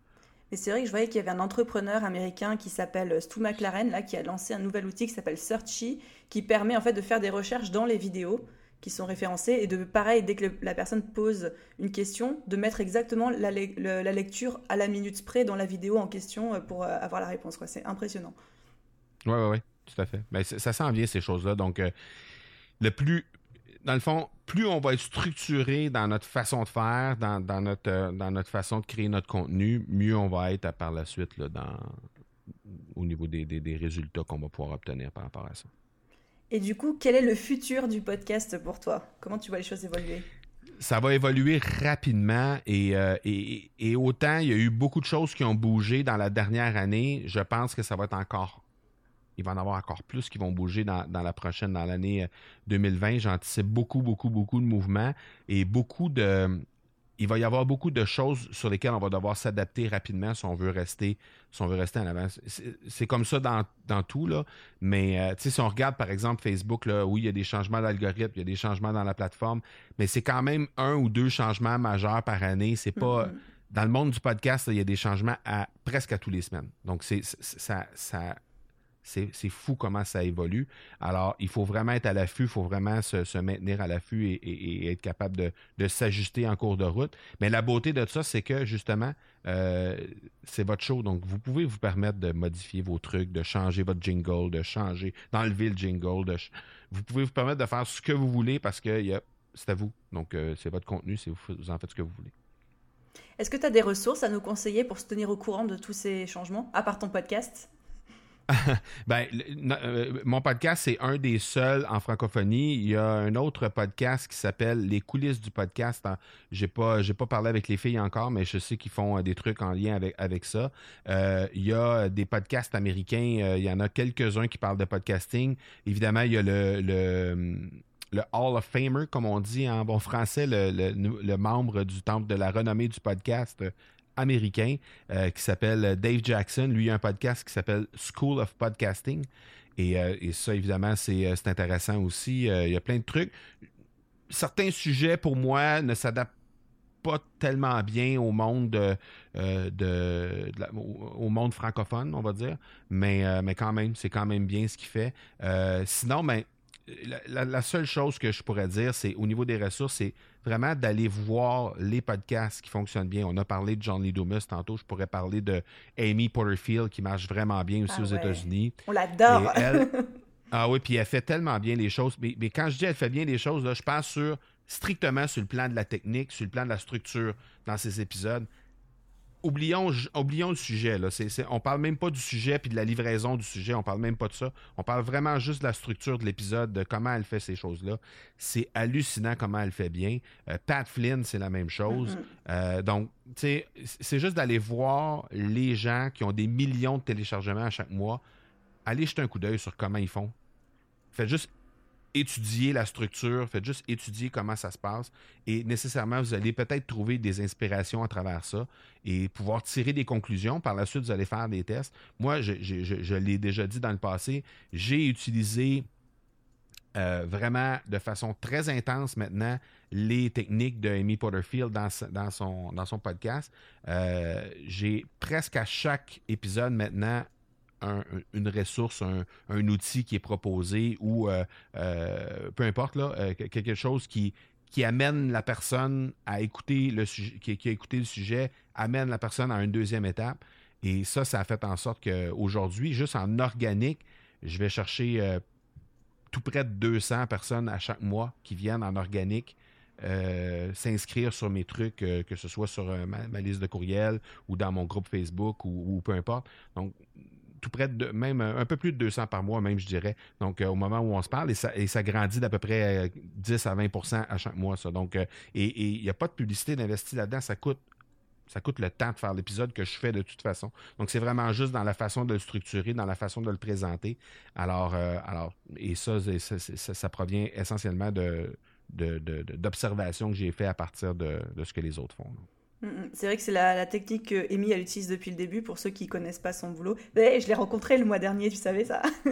Et c'est vrai que je voyais qu'il y avait un entrepreneur américain qui s'appelle Stu McLaren, là, qui a lancé un nouvel outil qui s'appelle Searchy, qui permet en fait de faire des recherches dans les vidéos qui sont référencés. Et de pareil dès que la personne pose une question de mettre exactement la, lecture à la minute près dans la vidéo en question euh, pour euh, avoir la réponse quoi. C'est impressionnant. Oui oui oui tout à fait. Mais ça s'en vient ces choses là donc euh, le plus dans le fond plus on va être structuré dans notre façon de faire dans, notre dans notre façon de créer notre contenu mieux on va être par la suite là, dans au niveau des, des résultats qu'on va pouvoir obtenir par rapport à ça et du coup, quel est le futur du podcast pour toi? Comment tu vois les choses évoluer? Ça va évoluer rapidement euh, et, et, autant il y a eu beaucoup de choses qui ont bougé dans la dernière année, je pense que ça va être encore. Il va en avoir encore plus qui vont bouger dans, dans la prochaine, dans l'année 2020. Euh, J'anticipe beaucoup, beaucoup, beaucoup de mouvements et beaucoup de, il va y avoir beaucoup de choses sur lesquelles on va devoir s'adapter rapidement si on veut rester, si on veut rester en avant. C'est comme ça dans, tout, là. Mais euh, si on regarde, par exemple, Facebook, là, oui, il y a des changements d'algorithme, il y a des changements dans la plateforme, mais c'est quand même un ou deux changements majeurs par année. C'est pas. Mm-hmm. Dans le monde du podcast, il y a des changements à presque à tous les semaines. Donc, c'est ça, ça C'est fou comment ça évolue. Alors, il faut vraiment être à l'affût, il faut vraiment se, maintenir à l'affût et, être capable de, s'ajuster en cours de route. Mais la beauté de ça, c'est que justement, euh, c'est votre show. Donc, vous pouvez vous permettre de modifier vos trucs, de changer votre jingle, de changer, d'enlever le jingle. vous pouvez vous permettre de faire ce que vous voulez parce que c'est à vous. Donc, euh, c'est votre contenu, vous, vous en faites ce que vous voulez. Est-ce que tu as des ressources à nous conseiller pour se tenir au courant de tous ces changements, à part ton podcast? ben, euh, mon podcast, c'est un des seuls en francophonie. Il y a un autre podcast qui s'appelle Les coulisses du podcast. J'ai pas, j'ai pas parlé avec les filles encore, mais je sais qu'ils font euh, des trucs en lien avec, avec ça. Euh, il y a des podcasts américains. il y en a quelques-uns qui parlent de podcasting. Évidemment, il y a le, le Hall of Famer, comme on dit en bon français, le, le membre du temple de la renommée du podcast, américain euh, qui s'appelle Dave Jackson. Lui, a un podcast qui s'appelle School of Podcasting. Et, euh, ça, évidemment, euh, c'est intéressant aussi. il y a plein de trucs. Certains sujets, pour moi, ne s'adaptent pas tellement bien au monde francophone, on va dire. Mais, quand même, c'est quand même bien ce qu'il fait. sinon, ben, la, seule chose que je pourrais dire, c'est au niveau des ressources, c'est vraiment d'aller voir les podcasts qui fonctionnent bien. On a parlé de John Lee Dumas tantôt. Je pourrais parler de Amy Porterfield qui marche vraiment bien aussi ah aux États-Unis. On l'adore. ah oui, puis elle fait tellement bien les choses. Mais, quand je dis elle fait bien les choses, là, je pense sur strictement sur le plan de la technique, sur le plan de la structure dans ces épisodes oublions, oublions le sujet. Là. C'est, on parle même pas du sujet puis de la livraison du sujet. On parle même pas de ça. On parle vraiment juste de la structure de l'épisode, de comment elle fait ces choses-là. C'est hallucinant comment elle fait bien. Euh, Pat Flynn, c'est la même chose. Mm-hmm. Euh, donc, c'est juste d'aller voir les gens qui ont des millions de téléchargements à chaque mois. Allez jeter un coup d'œil sur comment ils font. Faites juste étudier la structure, faites juste étudier comment ça se passe et nécessairement vous allez peut-être trouver des inspirations à travers ça et pouvoir tirer des conclusions. Par la suite, vous allez faire des tests. Moi, je, l'ai déjà dit dans le passé, j'ai utilisé euh, vraiment de façon très intense maintenant les techniques de Amy Porterfield dans, son, dans son podcast. Euh, j'ai presque à chaque épisode maintenant une ressource, un, outil qui est proposé ou euh, euh, peu importe, là, euh, quelque chose qui, amène la personne à écouter le sujet, qui, a écouté le sujet, amène la personne à une deuxième étape. Et ça, ça a fait en sorte qu'aujourd'hui, juste en organique, je vais chercher tout près de 200 personnes à chaque mois qui viennent en organique s'inscrire sur mes trucs, que ce soit sur ma, liste de courriel ou dans mon groupe Facebook ou, ou peu importe. Donc, tout près de même un peu plus de 200 par mois, même, je dirais. Donc, euh, au moment où on se parle, et ça, et ça grandit d'à peu près 10 euh, à 20% à chaque mois, ça. Donc, euh, et il n'y a pas de publicité d'investir là-dedans, ça coûte. Ça coûte le temps de faire l'épisode que je fais de toute façon. Donc, c'est vraiment juste dans la façon de le structurer, dans la façon de le présenter. Alors, alors et ça, ça, provient essentiellement de, d'observations de, que j'ai fait à partir de, ce que les autres font. C'est vrai que c'est la, technique que Amy elle utilise depuis le début pour ceux qui connaissent pas son boulot. je l'ai rencontré le mois dernier, tu savais ça?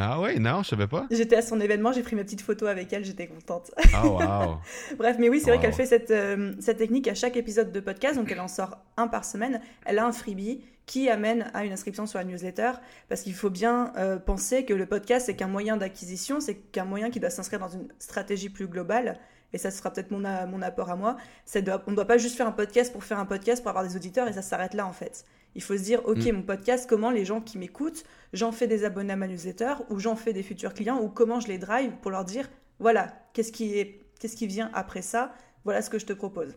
Ah ouais, non, je savais pas. J'étais à son événement, j'ai pris ma petite photo avec elle, j'étais contente. Ah wow. Bref, mais oui, c'est vrai qu'elle fait cette, euh, cette technique à chaque épisode de podcast, donc elle en sort un par semaine. Elle a un freebie qui amène à une inscription sur la newsletter, parce qu'il faut bien euh, penser que le podcast, c'est qu'un moyen d'acquisition, c'est qu'un moyen qui doit s'inscrire dans une stratégie plus globale et ça sera peut-être mon, mon apport à moi, on ne doit pas juste faire un podcast pour faire un podcast, pour avoir des auditeurs, et ça s'arrête là en fait. Il faut se dire, ok, mm. mon podcast, comment les gens qui m'écoutent, j'en fais des abonnés à ma newsletter, ou j'en fais des futurs clients, ou comment je les drive pour leur dire, voilà, qu'est-ce qui, est, qu'est-ce qui vient après ça, voilà ce que je te propose.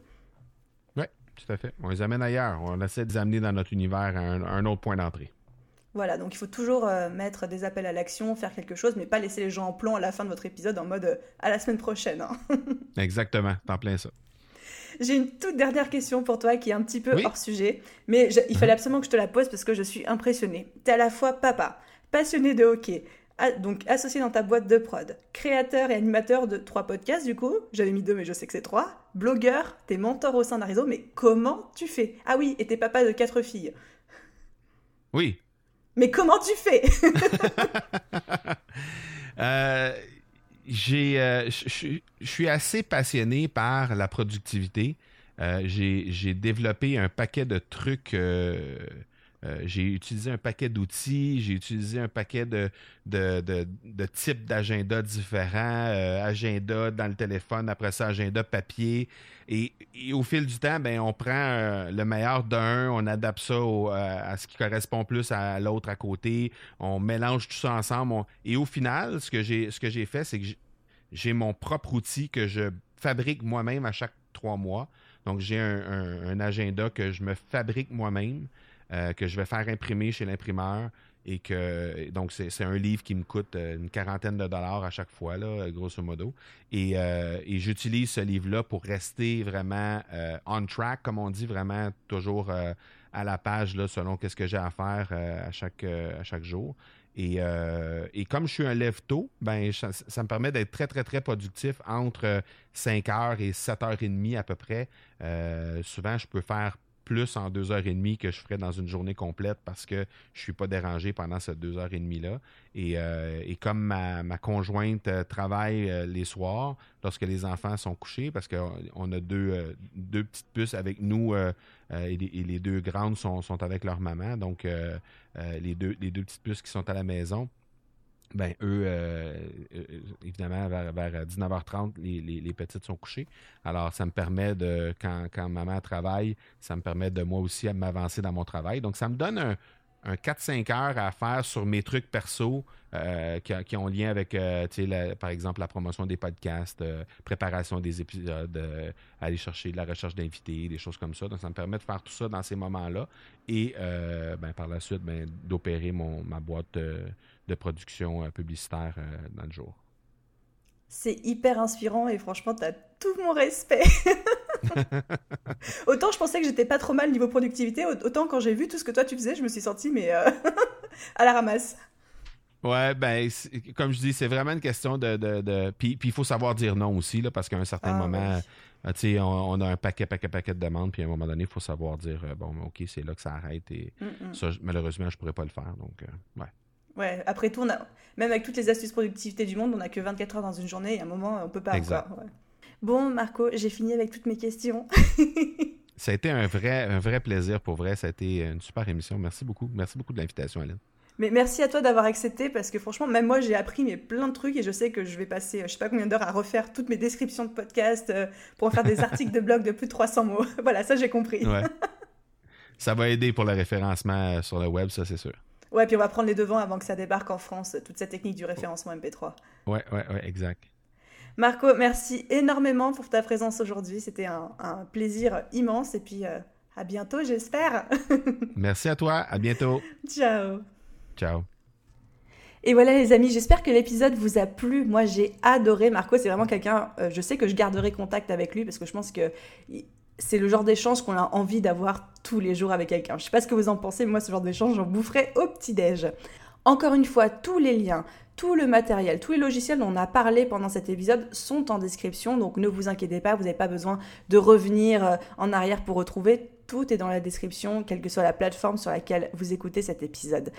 Oui, tout à fait. On les amène ailleurs, on essaie de les amener dans notre univers à un autre point d'entrée. Voilà, donc il faut toujours euh, mettre des appels à l'action, faire quelque chose, mais pas laisser les gens en plan à la fin de votre épisode en mode euh, à la semaine prochaine. Hein. Exactement, t'en plein ça. J'ai une toute dernière question pour toi qui est un petit peu hors sujet, mais il fallait mhm. absolument que je te la pose parce que je suis impressionnée. T'es à la fois papa, passionné de hockey, donc associé dans ta boîte de prod, créateur et animateur de trois podcasts du coup, j'avais mis deux mais je sais que c'est trois, blogueur, t'es mentor au sein d'un réseau, mais comment tu fais? Ah oui, et t'es papa de quatre filles. Oui, mais comment tu fais? Euh, euh, je suis assez passionné par la productivité. Euh, j'ai développé un paquet de trucs j'ai utilisé un paquet d'outils, j'ai utilisé un paquet de, de, de, types d'agenda différents, agenda dans le téléphone, après ça, agenda papier. Et, au fil du temps, ben, on prend le meilleur d'un, on adapte ça à, ce qui correspond plus à l'autre à côté, on mélange tout ça ensemble. et au final, ce que j'ai fait, c'est que j'ai mon propre outil que je fabrique moi-même à chaque trois mois. Donc, j'ai un, agenda que je me fabrique moi-même, euh, que je vais faire imprimer chez l'imprimeur. Et que donc c'est un livre qui me coûte euh, une quarantaine de dollars à chaque fois, là, grosso modo. Et, euh, et j'utilise ce livre-là pour rester vraiment on track, comme on dit, vraiment toujours à la page là, selon qu'est-ce que j'ai à faire à, chaque, à chaque jour. Euh, et, comme je suis un lève-tôt, ben, ça, me permet d'être très, très, très productif entre 5 heures et 7 heures et demie à peu près. Souvent, je peux faire plus en deux heures et demie que je ferais dans une journée complète parce que je ne suis pas dérangé pendant ces deux heures et demie-là. Et, euh, comme ma, conjointe travaille les soirs, lorsque les enfants sont couchés, parce qu'on a deux, petites puces avec nous et les, deux grandes sont, avec leur maman. Donc, euh, les, deux, les deux petites puces qui sont à la maison, ben eux, euh, euh, évidemment, vers, 19h30, les, petites sont couchées. Alors, ça me permet de, quand, quand maman travaille, ça me permet de moi aussi m'avancer dans mon travail. Donc, ça me donne un, un 4-5 heures à faire sur mes trucs perso euh, qui, ont lien avec, euh, par exemple, la promotion des podcasts, euh, préparation des épisodes, aller chercher de la recherche d'invités, des choses comme ça. Donc, ça me permet de faire tout ça dans ces moments-là et ben, par la suite, ben, d'opérer ma boîte de production publicitaire dans le jour. C'est hyper inspirant et franchement, tu as tout mon respect. autant je pensais que j'étais pas trop mal niveau productivité, autant quand j'ai vu tout ce que toi tu faisais, je me suis sentie mais euh, à la ramasse. Ouais, ben, comme je dis, c'est vraiment une question de. de, Puis il faut savoir dire non aussi, là, parce qu'à un certain ah, moment, euh, tu sais, on, a un paquet, paquet, paquet de demandes, puis à un moment donné, il faut savoir dire euh, bon, OK, c'est là que ça arrête. Et mm, mm. ça, malheureusement, je pourrais pas le faire. Donc, ouais. Ouais, après tout, on a... même avec toutes les astuces productivité du monde, on n'a que 24 heures dans une journée et à un moment, on peut pas. Exact. Bon, Marco, j'ai fini avec toutes mes questions. ça a été un vrai, un vrai plaisir pour vrai. Ça a été une super émission. Merci beaucoup. Merci beaucoup de l'invitation, Hélène. Mais merci à toi d'avoir accepté parce que franchement, même moi, j'ai appris mais plein de trucs et je sais que je vais passer, je sais pas combien d'heures à refaire toutes mes descriptions de podcasts euh, pour en faire des articles de blog de plus de 300 mots. voilà, ça j'ai compris. Ouais. Ça va aider pour le référencement sur le web, ça c'est sûr. Ouais, puis on va prendre les devants avant que ça débarque en France, toute cette technique du référencement MP3. Ouais, ouais, ouais, exact. Marco, merci énormément pour ta présence aujourd'hui. C'était un, plaisir immense. Et puis, euh, à bientôt, j'espère. merci à toi. À bientôt. Ciao. Ciao. Et voilà les amis, j'espère que l'épisode vous a plu. Moi j'ai adoré Marco, c'est vraiment quelqu'un, euh, je sais que je garderai contact avec lui parce que je pense que c'est le genre d'échange qu'on a envie d'avoir tous les jours avec quelqu'un. Je sais pas ce que vous en pensez, mais moi ce genre d'échange j'en boufferai au petit-déj. Encore une fois, tous les liens, tout le matériel, tous les logiciels dont on a parlé pendant cet épisode sont en description, donc ne vous inquiétez pas, vous n'avez pas besoin de revenir euh, en arrière pour retrouver. Tout est dans la description, quelle que soit la plateforme sur laquelle vous écoutez cet épisode.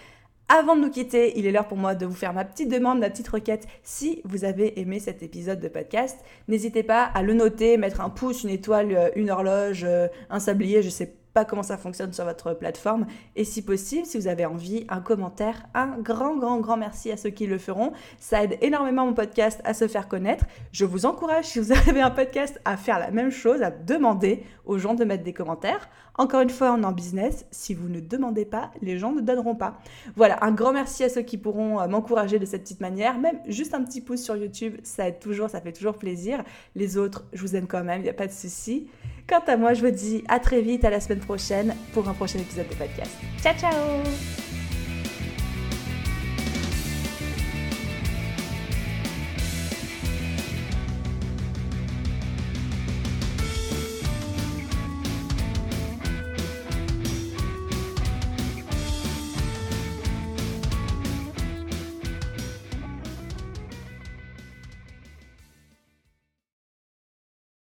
Avant de nous quitter, il est l'heure pour moi de vous faire ma petite demande, ma petite requête. Si vous avez aimé cet épisode de podcast, n'hésitez pas à le noter, mettre un pouce, une étoile, euh, une horloge, euh, un sablier, je sais pas pas comment ça fonctionne sur votre plateforme. Et si possible, si vous avez envie, un commentaire, un grand, grand, grand merci à ceux qui le feront. Ça aide énormément mon podcast à se faire connaître. Je vous encourage, si vous avez un podcast, à faire la même chose, à demander aux gens de mettre des commentaires. Encore une fois, on est en business. Si vous ne demandez pas, les gens ne donneront pas. Voilà, un grand merci à ceux qui pourront euh, m'encourager de cette petite manière. Même juste un petit pouce sur YouTube, ça aide toujours, ça fait toujours plaisir. Les autres, je vous aime quand même, il n'y a pas de souci. Quant à moi, je vous dis à très vite, à la semaine prochaine pour un prochain épisode de podcast. Ciao, ciao